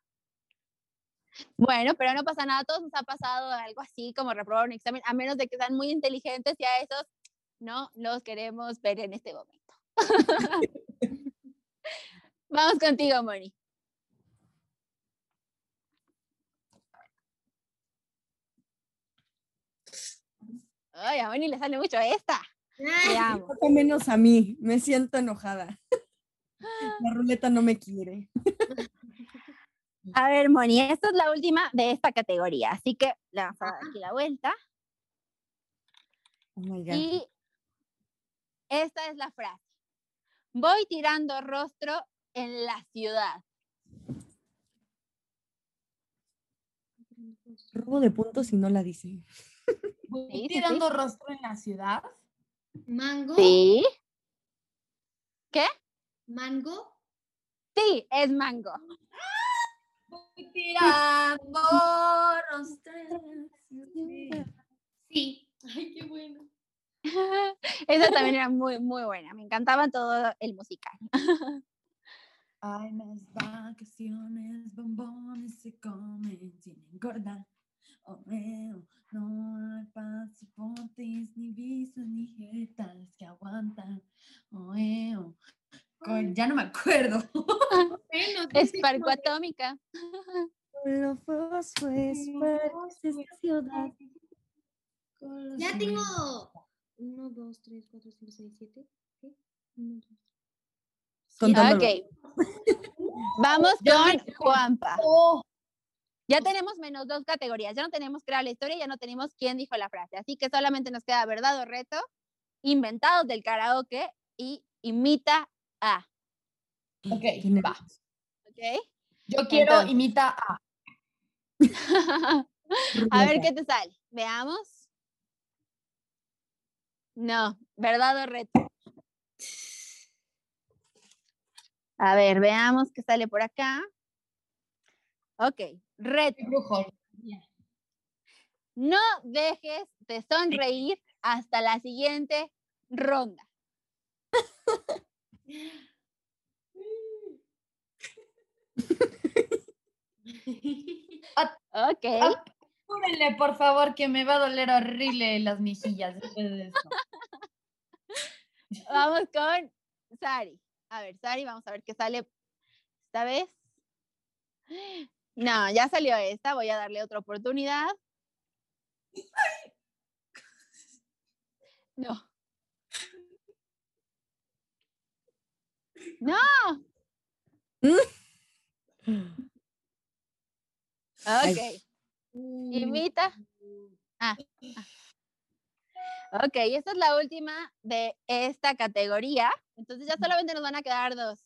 Bueno, pero no pasa nada, a todos nos ha pasado algo así como reprobar un examen, a menos de que sean muy inteligentes y a esos no los queremos ver en este momento. Vamos contigo, Moni. Ay, a Moni le sale mucho esta. Poco menos a mí. Me siento enojada. La ruleta no me quiere. A ver, Moni, esta es la última de esta categoría, así que le vamos a dar aquí la vuelta. Oh my God. Y esta es la frase. Voy tirando rostro en la ciudad. Robo de puntos y no la dice. Voy tirando rostro en la ciudad. Mango. Sí. Mango. Sí, es mango. Voy tirando rostro en la ciudad. Sí. Ay, qué bueno. Esa también era muy, muy buena. Me encantaba todo el musical. Hay más vacaciones, bombones se comen sin engordar. Oh, no hay pasaportes, ni visas, ni jetas que aguantan. Oh, Ya no me acuerdo. Es Parco Atómica. Esta ciudad. Ya tengo 1, 2, 3, 4, 5, 6, 7. Uno, dos, Contándolo. Ok. Vamos con Juanpa. Oh, Ya tenemos menos dos categorías. Ya no tenemos crear la historia, ya no tenemos quién dijo la frase. Así que solamente nos queda verdad o reto, inventados del karaoke y imita a. ok, va. ¿Ok? Yo quiero Entonces. imita a. a ver qué te sale. Veamos. No, verdad o reto. A ver, veamos qué sale por acá. Ok, reto. No dejes de sonreír hasta la siguiente ronda. Ok. Apúrenle, por favor, que me va a doler horrible las mejillas después de esto. Vamos con Sari. A ver, Sari, vamos a ver qué sale esta vez. No, ya salió esta. Voy a darle otra oportunidad. No. No. Ok. Invita. Ah, ah. Ok, esta es la última de esta categoría. Entonces ya solamente nos van a quedar dos.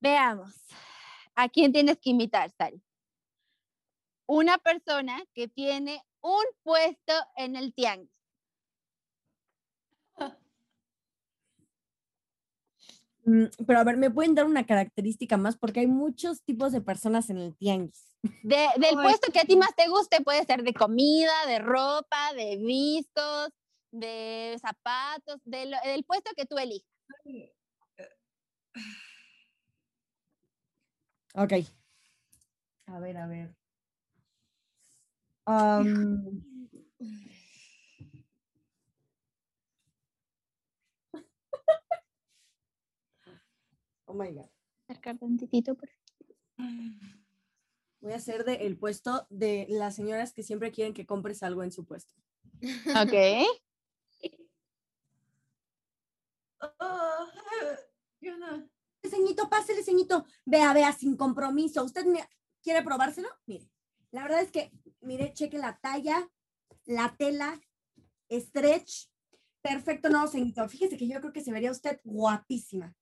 Veamos. ¿A quién tienes que invitar, Sari? Una persona que tiene un puesto en el tianguis. Pero a ver, ¿me pueden dar una característica más? Porque hay muchos tipos de personas en el tianguis. De- del Ay, puesto que a ti más te guste, puede ser de comida, de ropa, de vistos, de zapatos, de lo- del puesto que tú elijas. Ok. A ver, a ver. Am, my God. Acercar tantitito, por Voy a hacer de el puesto de las señoras que siempre quieren que compres algo en su puesto. Ok. Ah, yo no. Ceñito, pásele, ceñito. Vea, vea, sin compromiso. ¿Usted me- quiere probárselo? Mire, la verdad es que, mire, cheque la talla, la tela, stretch. Perfecto, no, ceñito. Fíjese que yo creo que se vería usted guapísima.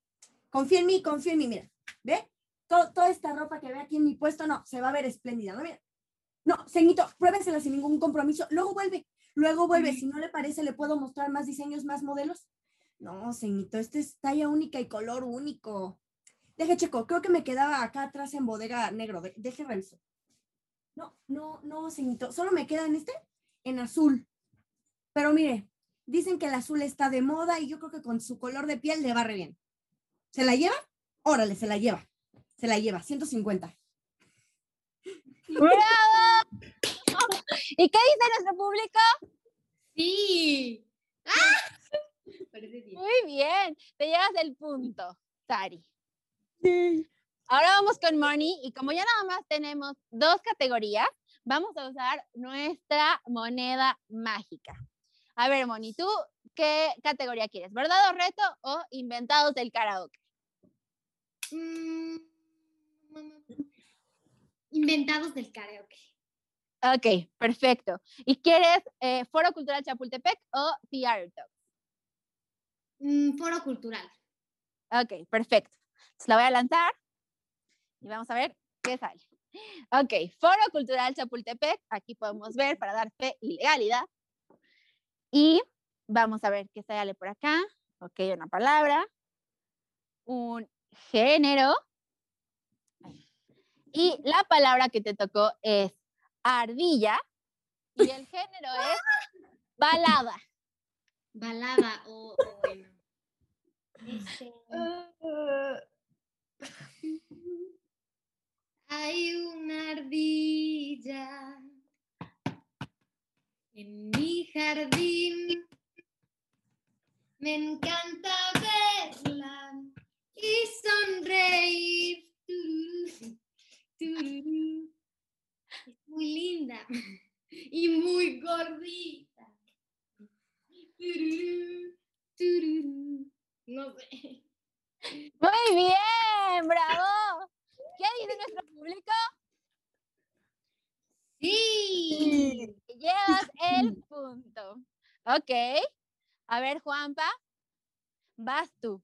Confía en mí, confía en mí, mira. ¿Ve? Todo- toda esta ropa que ve aquí en mi puesto, no, se va a ver espléndida, ¿no? Mira. No, ceñito, pruébesela sin ningún compromiso. Luego vuelve, luego vuelve. Si no le parece, le puedo mostrar más diseños, más modelos. No, ceñito, este es talla única y color único. Deje checo, creo que me quedaba acá atrás en bodega negro. de- deje reviso. No, no, no, ceñito, solo me queda en este, en azul. Pero mire, dicen que el azul está de moda y yo creo que con su color de piel le va re bien. ¿Se la lleva? Órale, se la lleva. Se la lleva, 150. ¡Bravo! ¿Y qué dice nuestro público? Sí. ¡Ah! Muy bien, te llevas el punto, Sari. Ahora vamos con Moni y como ya nada más tenemos dos categorías, vamos a usar nuestra moneda mágica. A ver, Moni, ¿tú qué categoría quieres? ¿Verdad o reto o inventados del karaoke? Mm, Inventados del karaoke. Ok, perfecto. ¿Y quieres eh, Foro Cultural Chapultepec o Theater Talk? Mm, Foro cultural. Ok, perfecto. Entonces la voy a lanzar y vamos a ver qué sale. Ok, Foro Cultural Chapultepec. Aquí podemos ver para dar fe y legalidad. Y vamos a ver qué sale por acá. Ok, una palabra, un género. Y la palabra que te tocó es ardilla. Y el género es balada. Balada o, o bueno. Este, hay una ardilla en mi jardín. Me encanta verla y sonreír. Es muy linda y muy gordita. No sé. Muy bien, bravo. ¿Qué dice nuestro público? Sí. Llevas el punto. Ok. A ver, Juanpa, vas tú.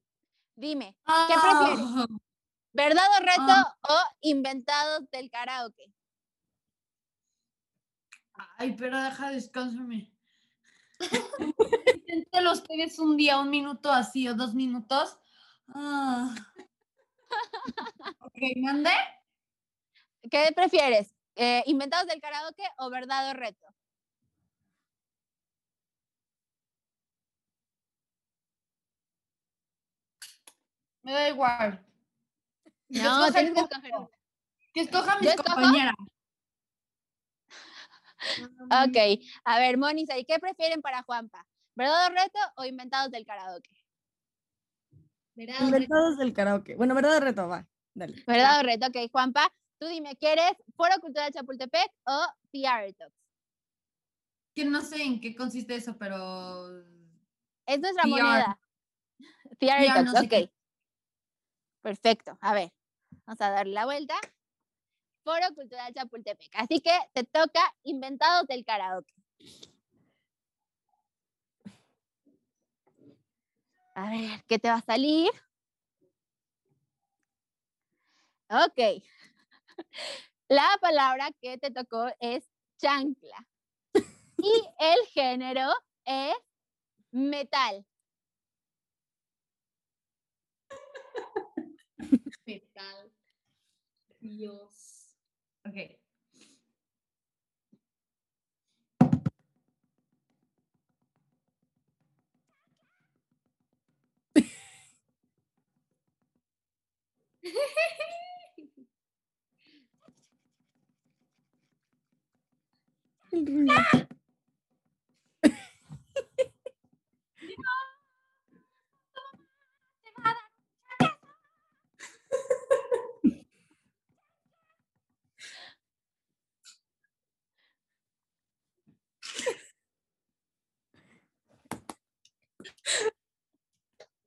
Dime, ¿qué prefieres? Ah, ¿Verdad o reto o inventados del karaoke? Ay, pero deja descansarme. Inténtalo ustedes un día, un minuto así o dos minutos. Ah. Ok, ¿mande? ¿Qué prefieres? Eh, ¿Inventados del karaoke o verdad o reto? Me da igual. No, Escoge tienes que escoger una. Que escoja ¿Yo mis compañeras. Ok, a ver, Moni, ¿y qué prefieren para Juanpa? ¿Verdad o reto o inventados del karaoke? ¿Verdad? Inventados del karaoke. Bueno, verdad o reto, va. Dale. ¿Verdad o reto? Ok, Juanpa, tú dime, ¿quieres Foro Cultural Chapultepec o PR Talks? Que no sé en qué consiste eso, pero Es nuestra PR. moneda. PR PR, no Talks, sé ok. qué. Perfecto, a ver, vamos a darle la vuelta. Foro Cultural Chapultepec. Así que te toca inventados del karaoke. A ver, ¿qué te va a salir? Ok. La palabra que te tocó es chancla. Y el género es metal. Metal. Dios. ok. El ruido.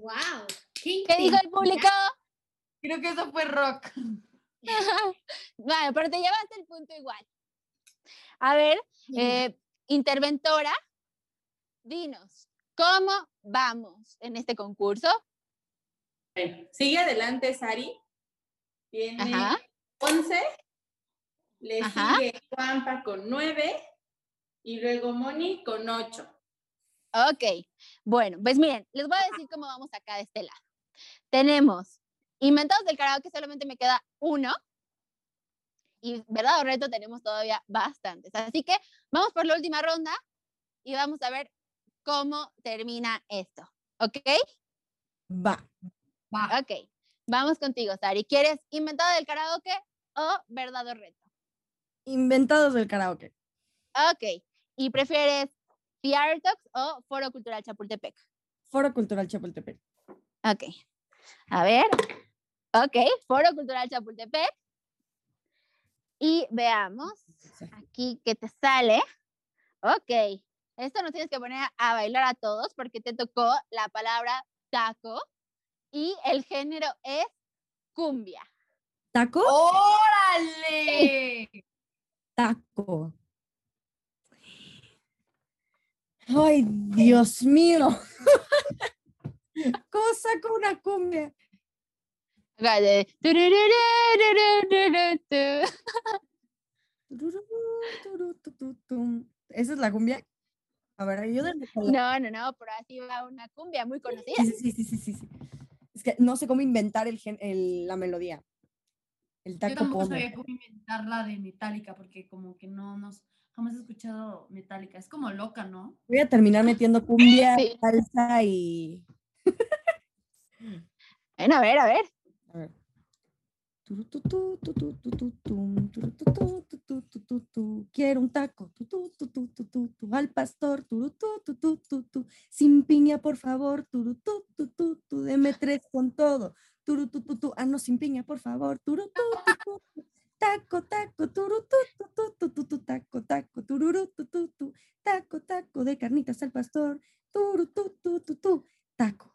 ¡Wow! ¿Qué, ¿Qué dijo el público? Creo que eso fue rock. Bueno, pero te llevaste el punto igual. A ver, eh, interventora, dinos, ¿cómo vamos en este concurso? Sigue adelante Sari. Tiene Ajá. 11. Le Ajá. sigue Juanpa con 9. Y luego Moni con 8. Ok, bueno, pues miren, les voy a decir cómo vamos acá de este lado. Tenemos inventados del karaoke, solamente me queda uno. Y verdad o reto tenemos todavía bastantes. Así que vamos por la última ronda y vamos a ver cómo termina esto. ¿Ok? Va. Va. Ok. Vamos contigo, Sari. ¿Quieres inventado del karaoke o verdad o reto? Inventados del karaoke. Ok. ¿Y prefieres PR Talks o Foro Cultural Chapultepec? Foro Cultural Chapultepec. Ok. A ver. Ok, Foro Cultural Chapultepec. Y veamos aquí qué te sale. Ok. Esto nos tienes que poner a bailar a todos porque te tocó la palabra taco y el género es cumbia. ¿Taco? ¡Órale! Taco. Ay, Dios mío. ¿Cómo saco una cumbia? Tum. ¿Esa es la cumbia? A ver, ayúdenme No, no, no, pero así va una cumbia muy conocida. Sí, sí, sí, sí, sí, sí. Es que no sé cómo inventar el, gen- el- la melodía. El Yo taco tampoco pomo. sabía cómo inventar la de Metallica, porque como que no nos, jamás he escuchado Metallica. Es como loca, ¿no? Voy a terminar metiendo cumbia, Sí. salsa y. Bueno, a ver, a ver. A ver. Quiero un taco. Al pastor. Sin piña, por favor. Deme tres con todo. Ah, no, sin piña, por favor. Taco, taco, turutututututu, taco, taco, tururutututu, taco, taco de carnitas al pastor, turututututu, taco.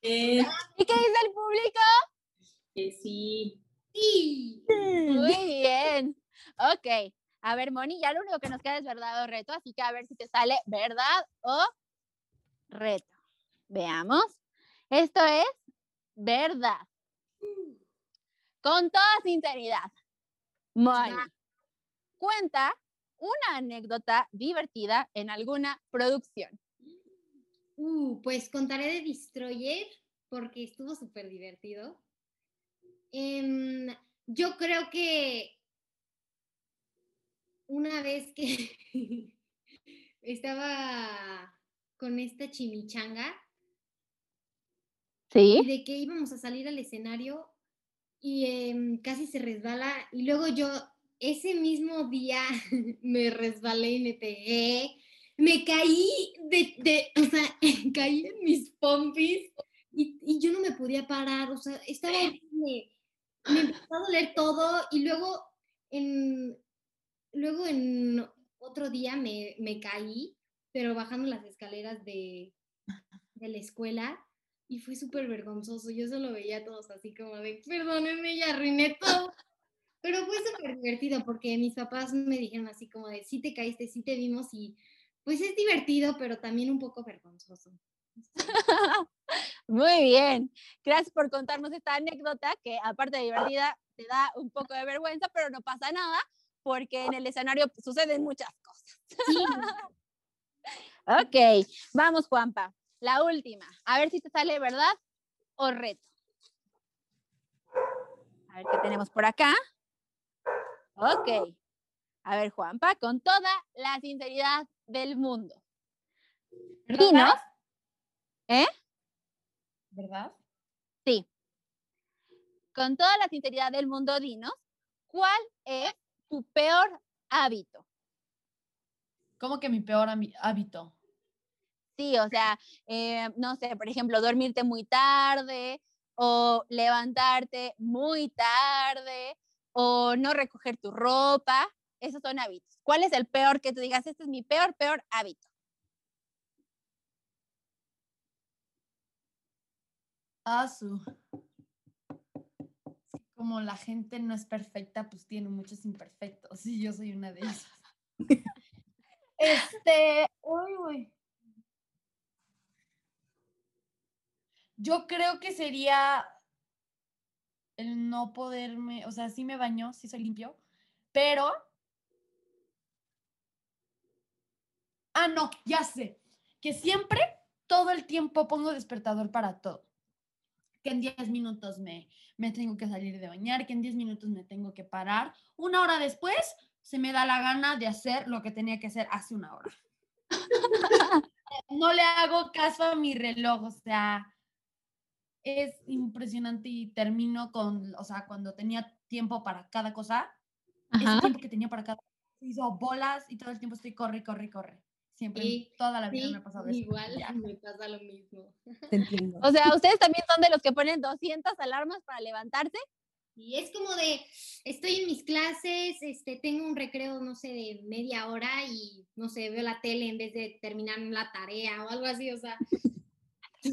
Eh, ¿Y qué dice el público? que sí. Sí. Muy bien. Ok. A ver, Moni, ya lo único que nos queda es verdad o reto, así que a ver si te sale verdad o reto. Veamos. Esto es verdad. Con toda sinceridad. Moni, cuenta una anécdota divertida en alguna producción. Uh, pues contaré de Destroyer porque estuvo súper divertido. Em, yo creo que una vez que estaba con esta chimichanga, Sí. y de que íbamos a salir al escenario y em, casi se resbala y luego yo ese mismo día me resbalé y me pegué, me caí de, de o sea, caí en mis pompis y, y yo no me podía parar, o sea, estaba horrible. me empezó a doler todo y luego en, luego en otro día me, me caí, pero bajando las escaleras de, de la escuela y fue súper vergonzoso. Yo solo veía a todos así como de, perdónenme, ya arruiné todo. Pero fue súper divertido porque mis papás me dijeron así como de, sí te caíste, sí te vimos y pues es divertido, pero también un poco vergonzoso. Muy bien. Gracias por contarnos esta anécdota que aparte de divertida te da un poco de vergüenza, pero no pasa nada porque en el escenario suceden muchas cosas. Sí, Ok, vamos Juanpa. La última. A ver si te sale verdad o reto. A ver qué tenemos por acá. Ok. A ver, Juanpa, con toda la sinceridad del mundo. Dinos, ¿eh? ¿Verdad? Sí. Con toda la sinceridad del mundo, dinos, ¿cuál es tu peor hábito? ¿Cómo que mi peor hábito? Sí, o sea, eh, no sé, por ejemplo, dormirte muy tarde o levantarte muy tarde o no recoger tu ropa. Esos son hábitos. ¿Cuál es el peor que tú digas? Este es mi peor, peor hábito. Ah, su. Sí, como la gente no es perfecta, pues tiene muchos imperfectos. Y yo soy una de esas. este. Uy, uy. Yo creo que sería el no poderme, o sea, sí me baño, sí soy limpio, pero. Ah, no, ya sé. Que siempre, todo el tiempo pongo despertador para todo que en 10 minutos me, me tengo que salir de bañar, que en 10 minutos me tengo que parar. Una hora después se me da la gana de hacer lo que tenía que hacer hace una hora. no le hago caso a mi reloj, o sea, es impresionante y termino con, o sea, cuando tenía tiempo para cada cosa, ese tiempo que tenía para cada cosa, hizo bolas y todo el tiempo estoy corre, corre, corre. Siempre, Sí, toda la vida sí, me ha pasado eso. igual ya. me pasa lo mismo. Te entiendo. O sea, ¿ustedes también son de los que ponen 200 alarmas para levantarse? Y es como de, estoy en mis clases, este, tengo un recreo, no sé, de media hora y, no sé, veo la tele en vez de terminar la tarea o algo así, o sea,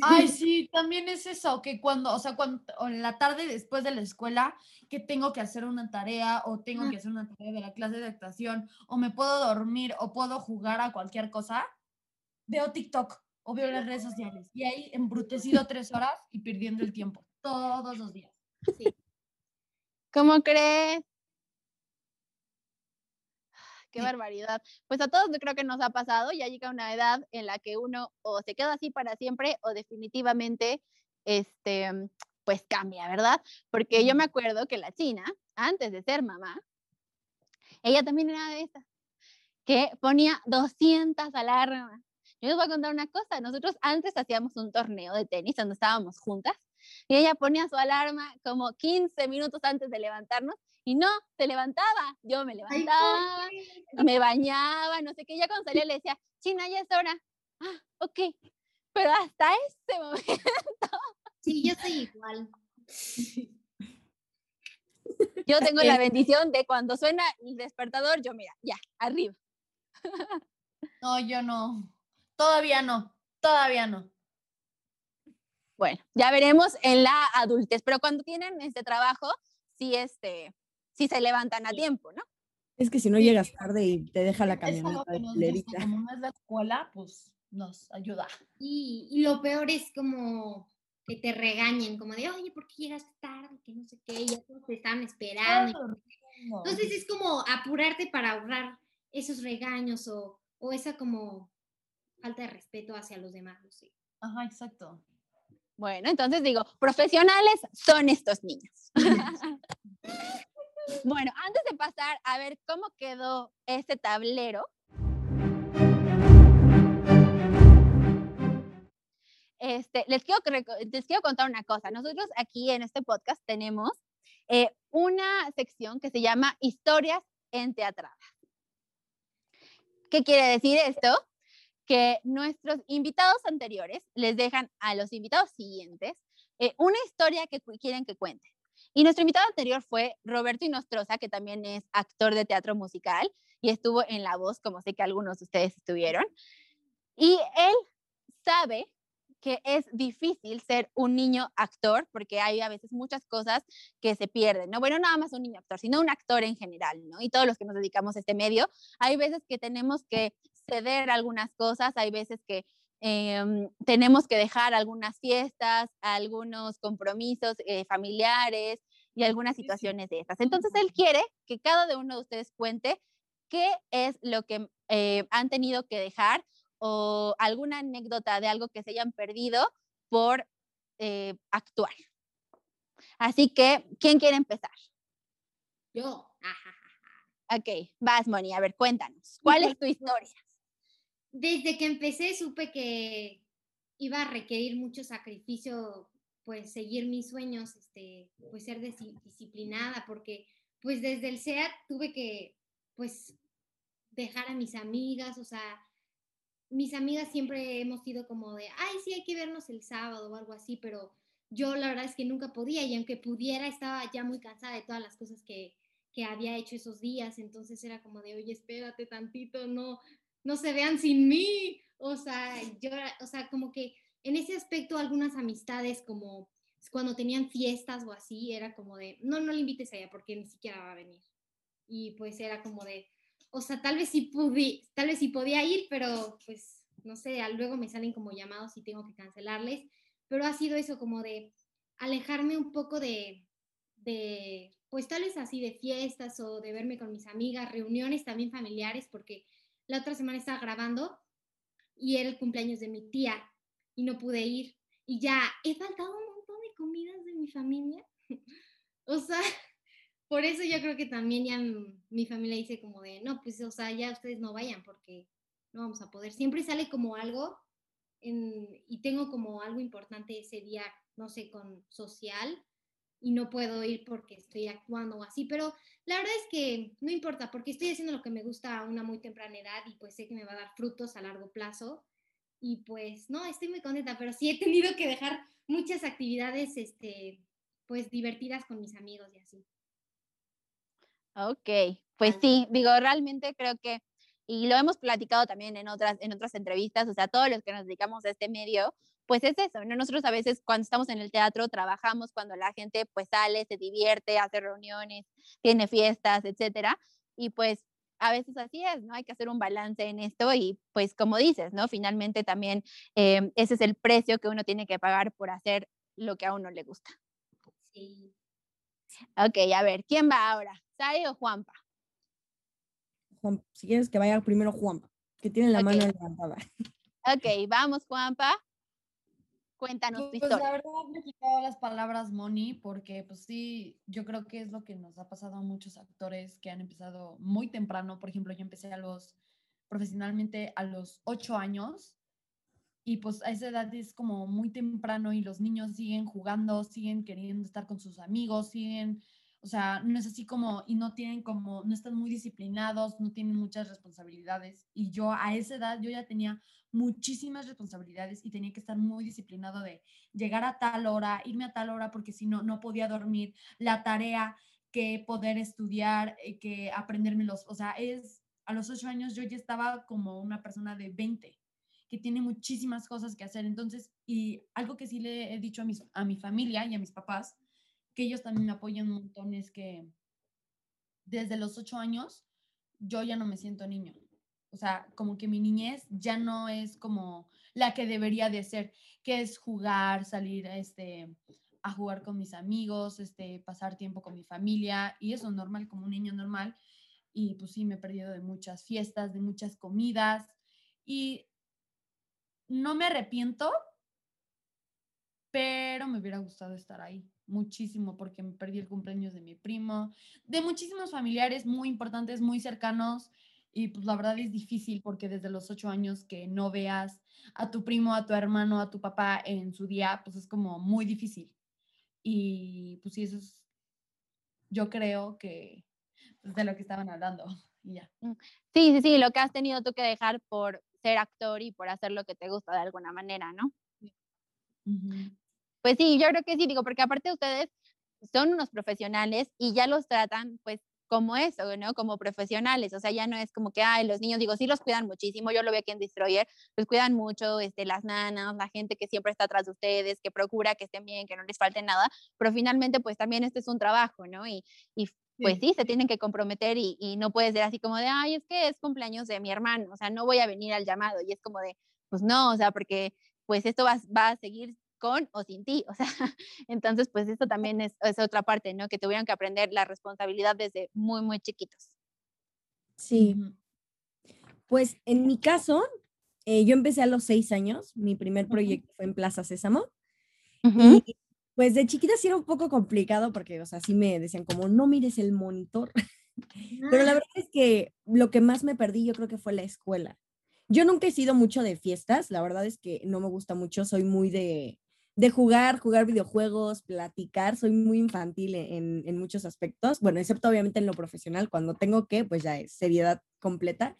Ay, sí, también es eso, que cuando, o sea, cuando o en la tarde después de la escuela, que tengo que hacer una tarea o tengo que hacer una tarea de la clase de actuación o me puedo dormir o puedo jugar a cualquier cosa, veo TikTok o veo las redes sociales y ahí embrutecido tres horas y perdiendo el tiempo todos los días. ¿Cómo crees? Qué barbaridad. Pues a todos creo que nos ha pasado, ya llega una edad en la que uno o se queda así para siempre o definitivamente, este, pues cambia, ¿verdad? Porque yo me acuerdo que la China, antes de ser mamá, ella también era de esas, que ponía 200 alarmas. Yo les voy a contar una cosa, nosotros antes hacíamos un torneo de tenis donde estábamos juntas y ella ponía su alarma como 15 minutos antes de levantarnos y no, se levantaba. Yo me levantaba, me bañaba, no sé qué. Ya cuando salía le decía, China, ya es hora. Ah, ok. Pero hasta ese momento Sí, yo soy igual. yo tengo la bendición de cuando suena el despertador, yo mira, ya, arriba. No, yo no. Todavía no. Todavía no. Bueno, ya veremos en la adultez, pero cuando tienen este trabajo, sí, este, sí se levantan a tiempo, ¿no? Es que si no llegas tarde y te deja la Es algo camioneta gusta, como no es la escuela, pues nos ayuda. Y, y lo peor es como que te regañen, como de, oye, ¿por qué llegaste tarde? Que no sé qué, y ya todos te están esperando. Entonces es como apurarte para ahorrar esos regaños o, o esa como falta de respeto hacia los demás. no sé. Ajá, exacto. Bueno, entonces digo, profesionales son estos niños. bueno, antes de pasar a ver cómo quedó este tablero, este, les, quiero, contar una cosa. Nosotros aquí en este podcast tenemos eh, una sección que se llama Historias en Teatradas. ¿Qué quiere decir esto? Que nuestros invitados anteriores les dejan a los invitados siguientes eh, una historia que quieren que cuente. Y nuestro invitado anterior fue Roberto Inostroza, que también es actor de teatro musical y estuvo en La Voz, como sé que algunos de ustedes estuvieron. Y él sabe que es difícil ser un niño actor porque hay a veces muchas cosas que se pierden, ¿no? Bueno, nada más un niño actor, sino un actor en general, ¿no? Y todos los que nos dedicamos a este medio, hay veces que tenemos que ceder algunas cosas, hay veces que em, tenemos que dejar algunas fiestas, algunos compromisos eh, familiares y algunas situaciones de estas. Entonces, él quiere que cada uno de ustedes cuente qué es lo que eh, han tenido que dejar o alguna anécdota de algo que se hayan perdido por eh, actuar. Así que, ¿quién quiere empezar? Yo. Ok, vas, Moni, a ver, cuéntanos. ¿Cuál es tu historia? Desde que empecé supe que iba a requerir mucho sacrificio, pues seguir mis sueños, este, pues ser disciplinada, porque pues desde el SEAT tuve que, pues, dejar a mis amigas, o sea, mis amigas siempre hemos sido como de, ay, sí, hay que vernos el sábado o algo así, pero yo la verdad es que nunca podía y aunque pudiera estaba ya muy cansada de todas las cosas que, que había hecho esos días, entonces era como de, oye, espérate tantito, no, no se vean sin mí, o sea, yo, o sea, como que en ese aspecto algunas amistades como cuando tenían fiestas o así, era como de, no, no le invites a ella porque ni siquiera va a venir. Y pues era como de, o sea, tal vez sí pude, tal vez sí podía ir, pero pues no sé, luego me salen como llamados y tengo que cancelarles, pero ha sido eso como de alejarme un poco de, de, pues tal vez así de fiestas o de verme con mis amigas, reuniones también familiares, porque la otra semana estaba grabando y era el cumpleaños de mi tía y no pude ir y ya he faltado un montón de comidas de mi familia. o sea, por eso yo creo que también ya mi familia dice como de, no, pues, o sea, ya ustedes no vayan porque no vamos a poder. Siempre sale como algo y tengo como algo importante ese día, no sé, con social y no puedo ir porque estoy actuando o así, pero la verdad es que no importa porque estoy haciendo lo que me gusta a una muy temprana edad y pues sé que me va a dar frutos a largo plazo y pues no, estoy muy contenta, pero sí he tenido que dejar muchas actividades, este, pues divertidas con mis amigos y así. Ok, pues sí, digo, realmente creo que, y lo hemos platicado también en otras, en otras entrevistas, o sea, todos los que nos dedicamos a este medio, pues es eso, ¿no? Nosotros a veces cuando estamos en el teatro trabajamos cuando la gente pues sale, se divierte, hace reuniones, tiene fiestas, etcétera, y pues a veces así es, ¿no? Hay que hacer un balance en esto y pues como dices, ¿no? Finalmente también eh, ese es el precio que uno tiene que pagar por hacer lo que a uno le gusta. Sí. Ok, a ver, ¿quién va ahora? ¿Sai o Juanpa? Juan, si quieres que vaya primero Juanpa, que tiene la mano levantada. Ok, vamos Juanpa. Cuéntanos tu pues, historia. La verdad me he quitado las palabras Moni porque pues sí, yo creo que es lo que nos ha pasado a muchos actores que han empezado muy temprano. Por ejemplo, yo empecé a los profesionalmente a los ocho años y pues a esa edad es como muy temprano y los niños siguen jugando, siguen queriendo estar con sus amigos, siguen o sea, no es así como, y no tienen como, no están muy disciplinados, no tienen muchas responsabilidades. Y yo a esa edad, yo ya tenía muchísimas responsabilidades y tenía que estar muy disciplinado de llegar a tal hora, irme a tal hora, porque si no, no podía dormir, la tarea que poder estudiar, eh, que aprenderme los, o sea, es, a los ocho años yo ya estaba como una persona de 20 que tiene muchísimas cosas que hacer. Entonces, y algo que sí le he dicho a, mis, a mi familia y a mis papás, que ellos también me apoyan un montón, es que desde los ocho años yo ya no me siento niño. O sea, como que mi niñez ya no es como la que debería de ser, que es jugar, salir este, a jugar con mis amigos, este, pasar tiempo con mi familia, y eso normal, como un niño normal. Y pues sí, me he perdido de muchas fiestas, de muchas comidas, y no me arrepiento, pero me hubiera gustado estar ahí muchísimo porque me perdí el cumpleaños de mi primo, de muchísimos familiares muy importantes, muy cercanos Y pues la verdad es difícil porque desde los ocho años que no veas a tu primo, a tu hermano, a tu papá en su día, pues es como muy difícil. Y pues sí, eso es, yo creo que es de lo que estaban hablando. Y ya. Sí, sí, sí, lo que has tenido tú que dejar por ser actor y por hacer lo que te gusta de alguna manera, ¿no? Ujú. Pues sí, yo creo que sí, digo, porque aparte ustedes son unos profesionales y ya los tratan pues como eso, ¿no? Como profesionales, o sea, ya no es como que, ay, los niños, digo, sí los cuidan muchísimo, yo lo veo aquí en Destroyer, los cuidan mucho, este, las nanas, la gente que siempre está atrás de ustedes, que procura que estén bien, que no les falte nada, pero finalmente pues también este es un trabajo, ¿no? Y, y pues sí, se tienen que comprometer y, y no puede ser así como de, ay, es que es cumpleaños de mi hermano, o sea, no voy a venir al llamado, y es como de, pues no, o sea, porque pues esto va, va a seguir con o sin ti, o sea, entonces pues esto también es, es otra parte, ¿no? Que tuvieron que aprender la responsabilidad desde muy, muy chiquitos. Sí, pues en mi caso, eh, yo empecé a los seis años, mi primer proyecto fue en Plaza Sésamo. Y pues de chiquita sí era un poco complicado porque, o sea, sí me decían como, no mires el monitor. Pero la verdad es que lo que más me perdí yo creo que fue la escuela. Yo nunca he sido mucho de fiestas, la verdad es que no me gusta mucho, soy muy de, de jugar, jugar videojuegos, platicar, soy muy infantil en, en muchos aspectos, bueno, excepto obviamente en lo profesional, cuando tengo que, pues ya es seriedad completa,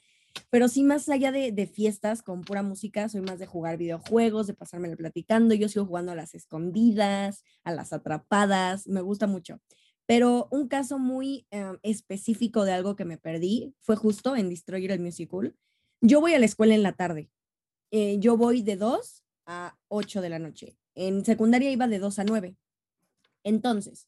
pero sí más allá de, de fiestas con pura música, soy más de jugar videojuegos, de pasármelo platicando, yo sigo jugando a las escondidas, a las atrapadas, me gusta mucho. Pero un caso muy eh, específico de algo que me perdí fue justo en Destroyer el Musical. Yo voy a la escuela en la tarde. Eh, yo voy de 2 a 8 de la noche. En secundaria iba de 2 a 9. Entonces,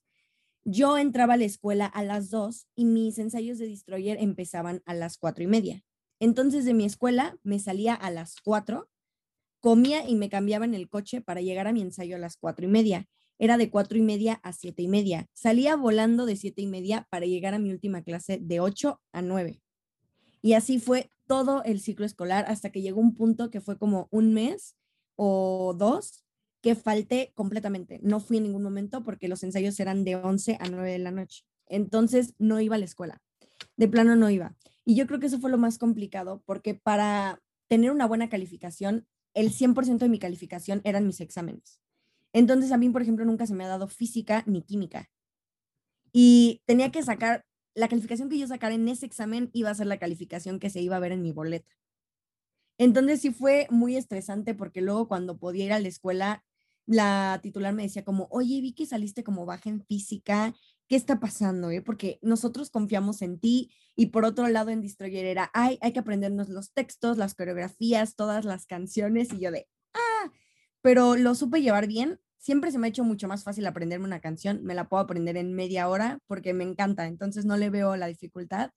yo entraba a la escuela a las 2 y mis ensayos de Destroyer empezaban a las 4 y media. Entonces, de mi escuela me salía a las 4, comía y me cambiaba en el coche para llegar a mi ensayo a las 4 y media. Era de 4 y media a 7 y media. Salía volando de 7 y media para llegar a mi última clase de 8 a 9. Y así fue todo el ciclo escolar hasta que llegó un punto que fue como un mes o dos que falté completamente. No fui en ningún momento porque los ensayos eran de 11 a 9 de la noche. Entonces no iba a la escuela. De plano no iba. Y yo creo que eso fue lo más complicado porque para tener una buena calificación, el 100% de mi calificación eran mis exámenes. Entonces a mí, por ejemplo, nunca se me ha dado física ni química. Y tenía que sacar, la calificación que yo sacara en ese examen iba a ser la calificación que se iba a ver en mi boleta. Entonces sí fue muy estresante porque luego cuando podía ir a la escuela, la titular me decía como, oye, vi que saliste como baja en física, ¿qué está pasando? eh? Porque nosotros confiamos en ti y por otro lado en Destroyer era, ay, hay que aprendernos los textos, las coreografías, todas las canciones y yo de, ah, pero lo supe llevar bien. Siempre se me ha hecho mucho más fácil aprenderme una canción, me la puedo aprender en media hora porque me encanta, entonces no le veo la dificultad.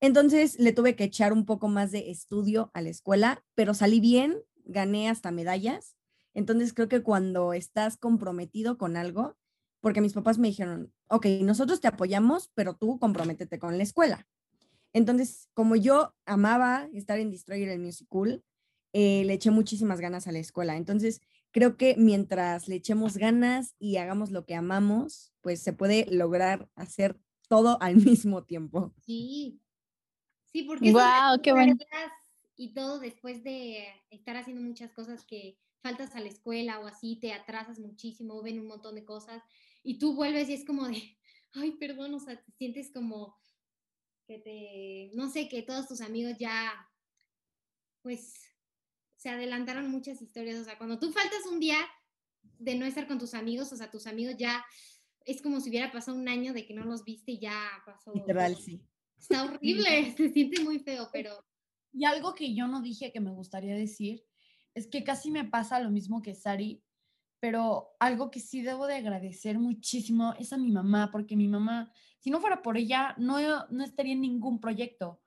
Entonces le tuve que echar un poco más de estudio a la escuela, pero salí bien, gané hasta medallas. Entonces creo que cuando estás comprometido con algo, porque mis papás me dijeron, ok, nosotros te apoyamos, pero tú comprométete con la escuela. Entonces, como yo amaba estar en Destroyer el Musical, eh, le eché muchísimas ganas a la escuela. Entonces, creo que mientras le echemos ganas y hagamos lo que amamos, pues se puede lograr hacer todo al mismo tiempo. Sí. Sí, porque Guau, qué bueno. y todo después de estar haciendo muchas cosas que faltas a la escuela o así, te atrasas muchísimo, ven un montón de cosas y tú vuelves y es como de, ay, perdón, o sea, te sientes como que te, no sé, que todos tus amigos ya, pues, se adelantaron muchas historias, o sea, cuando tú faltas un día de no estar con tus amigos, o sea, tus amigos ya, es como si hubiera pasado un año de que no los viste y ya pasó. Literal, sí. Está horrible, se siente muy feo, pero Y algo que yo no dije que me gustaría decir es que casi me pasa lo mismo que Sari, pero algo que sí debo de agradecer muchísimo es a mi mamá, porque mi mamá, si no fuera por ella, no, no estaría en ningún proyecto,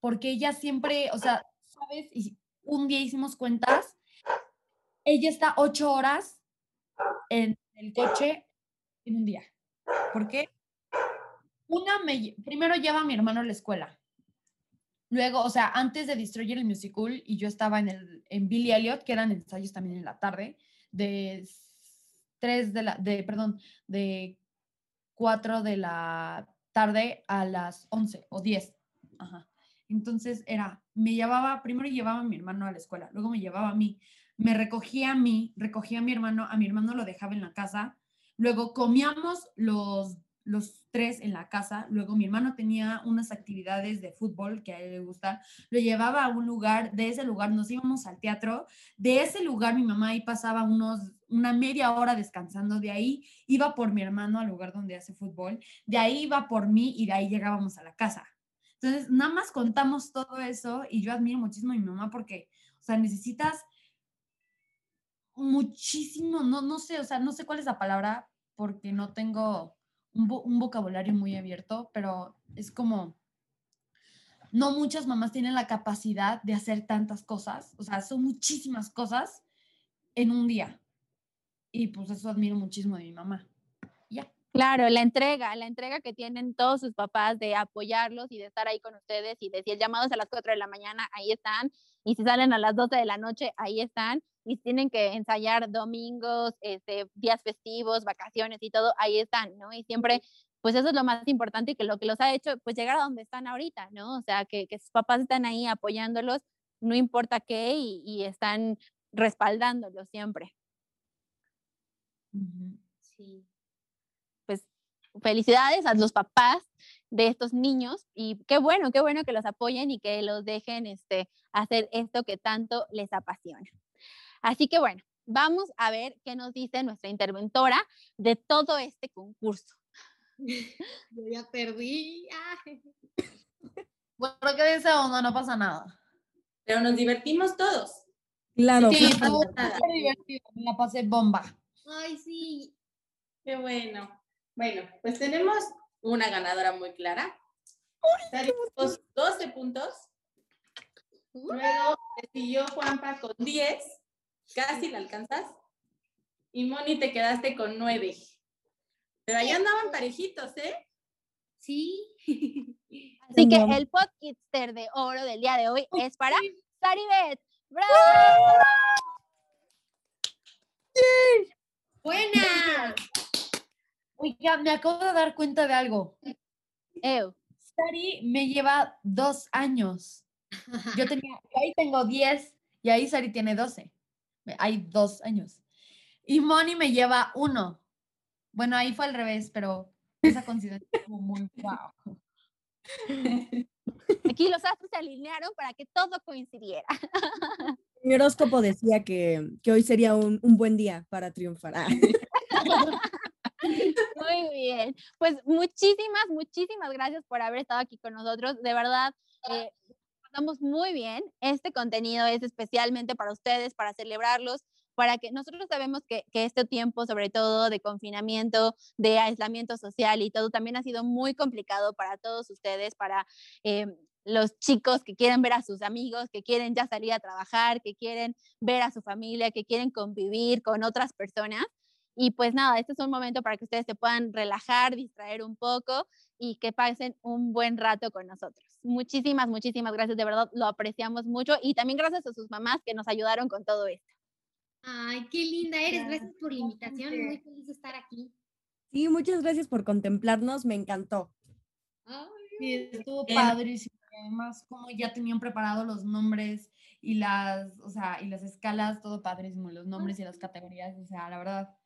porque ella siempre, o sea, ¿sabes? Y un día hicimos cuentas, ella está ocho horas en el coche en un día. ¿Por qué? Una, me, primero lleva a mi hermano a la escuela. Luego, o sea, antes de Destroyer el Musical, y yo estaba en, el, en Billy Elliot, que eran ensayos también en la tarde, de 3 de la, de, perdón, de 4 de la tarde a las 11 o 10. Ajá. Entonces era, me llevaba, primero llevaba a mi hermano a la escuela, luego me llevaba a mí, me recogía a mí, recogía a mi hermano, a mi hermano lo dejaba en la casa, luego comíamos los, los tres en la casa, luego mi hermano tenía unas actividades de fútbol que a él le gusta, lo llevaba a un lugar, de ese lugar nos íbamos al teatro, de ese lugar mi mamá ahí pasaba unos, una media hora descansando, de ahí iba por mi hermano al lugar donde hace fútbol, de ahí iba por mí y de ahí llegábamos a la casa. Entonces, nada más contamos todo eso y yo admiro muchísimo a mi mamá porque, o sea, necesitas muchísimo, no, no sé, o sea, no sé cuál es la palabra porque no tengo un, vo- un vocabulario muy abierto, pero es como, no muchas mamás tienen la capacidad de hacer tantas cosas, o sea, son muchísimas cosas en un día. Y pues eso admiro muchísimo de mi mamá. Claro, la entrega, la entrega que tienen todos sus papás de apoyarlos y de estar ahí con ustedes y de si el llamado es a las 4 de la mañana, ahí están, y si salen a las 12 de la noche, ahí están, y tienen que ensayar domingos, este, días festivos, vacaciones y todo, ahí están, ¿no? Y siempre, pues eso es lo más importante y que lo que los ha hecho, pues llegar a donde están ahorita, ¿no? O sea, que, que sus papás están ahí apoyándolos, no importa qué, y, y están respaldándolos siempre. Sí. pues felicidades a los papás de estos niños y qué bueno, qué bueno que los apoyen y que los dejen este, hacer esto que tanto les apasiona. Así que bueno, vamos a ver qué nos dice nuestra interventora de todo este concurso. Yo ya perdí. Ay. Bueno, ¿qué dice onda? No pasa nada. Pero nos divertimos todos. Claro. Sí, nada. súper divertido, me la pasé bomba. Ay, sí. Qué bueno. Bueno, pues tenemos una ganadora muy clara. Tenemos 12 puntos. Luego siguió Juanpa con 10. Casi la alcanzas. Y Moni te quedaste con 9. Pero ahí andaban parejitos, ¿eh? Sí. Así que el podcaster de oro del día de hoy es para Saribet. ¡Bravo! Buena. Oiga, me acabo de dar cuenta de algo. Ew. Sari me lleva dos años. Yo tenía, ahí tengo 10 y ahí Sari tiene 12. Hay dos años. Y Moni me lleva uno. Bueno, ahí fue al revés, pero esa coincidencia estuvo muy wow. Aquí los astros se alinearon para que todo coincidiera. Mi horóscopo decía que, que hoy sería un, un buen día para triunfar. Ah, Muy bien. Pues muchísimas, muchísimas gracias por haber estado aquí con nosotros. De verdad, eh, pasamos muy bien. Este contenido es especialmente para ustedes, para celebrarlos, para que nosotros sabemos que, que este tiempo, sobre todo de confinamiento, de aislamiento social y todo, también ha sido muy complicado para todos ustedes, para eh, los chicos que quieren ver a sus amigos, que quieren ya salir a trabajar, que quieren ver a su familia, que quieren convivir con otras personas. Y pues nada, este es un momento para que ustedes se puedan relajar, distraer un poco y que pasen un buen rato con nosotros. Muchísimas, muchísimas gracias, de verdad lo apreciamos mucho y también gracias a sus mamás que nos ayudaron con todo esto. Ay, qué linda eres. Gracias por la invitación. Muy feliz de estar aquí. Sí, muchas gracias por contemplarnos, me encantó. Ay, Sí, estuvo Bien. padrísimo. Además, como ya tenían preparados los nombres y las, o sea, y las escalas, todo padrísimo, los nombres y las categorías, o sea, la verdad,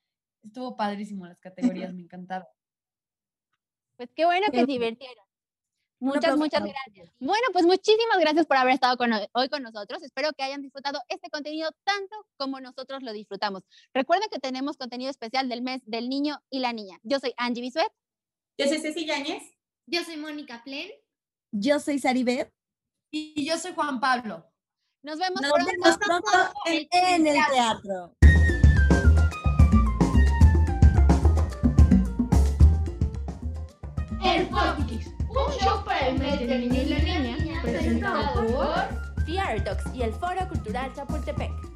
estuvo padrísimo las categorías, me encantaron. Pues qué bueno que se divirtieron. Muchas, muchas gracias. Bueno, pues muchísimas gracias por haber estado con, hoy con nosotros. Espero que hayan disfrutado este contenido tanto como nosotros lo disfrutamos. Recuerden que tenemos contenido especial del mes del niño y la niña. Yo soy Angie Bisuet. Yo soy Ceci Yáñez. Yo soy Mónica Plen. Yo soy Saribet. Y yo soy Juan Pablo. Nos vemos Nos pronto. vemos pronto en En el teatro. El Podcast, un show para el mes del niño y la niña, presentado por Talks y el Foro Cultural Chapultepec.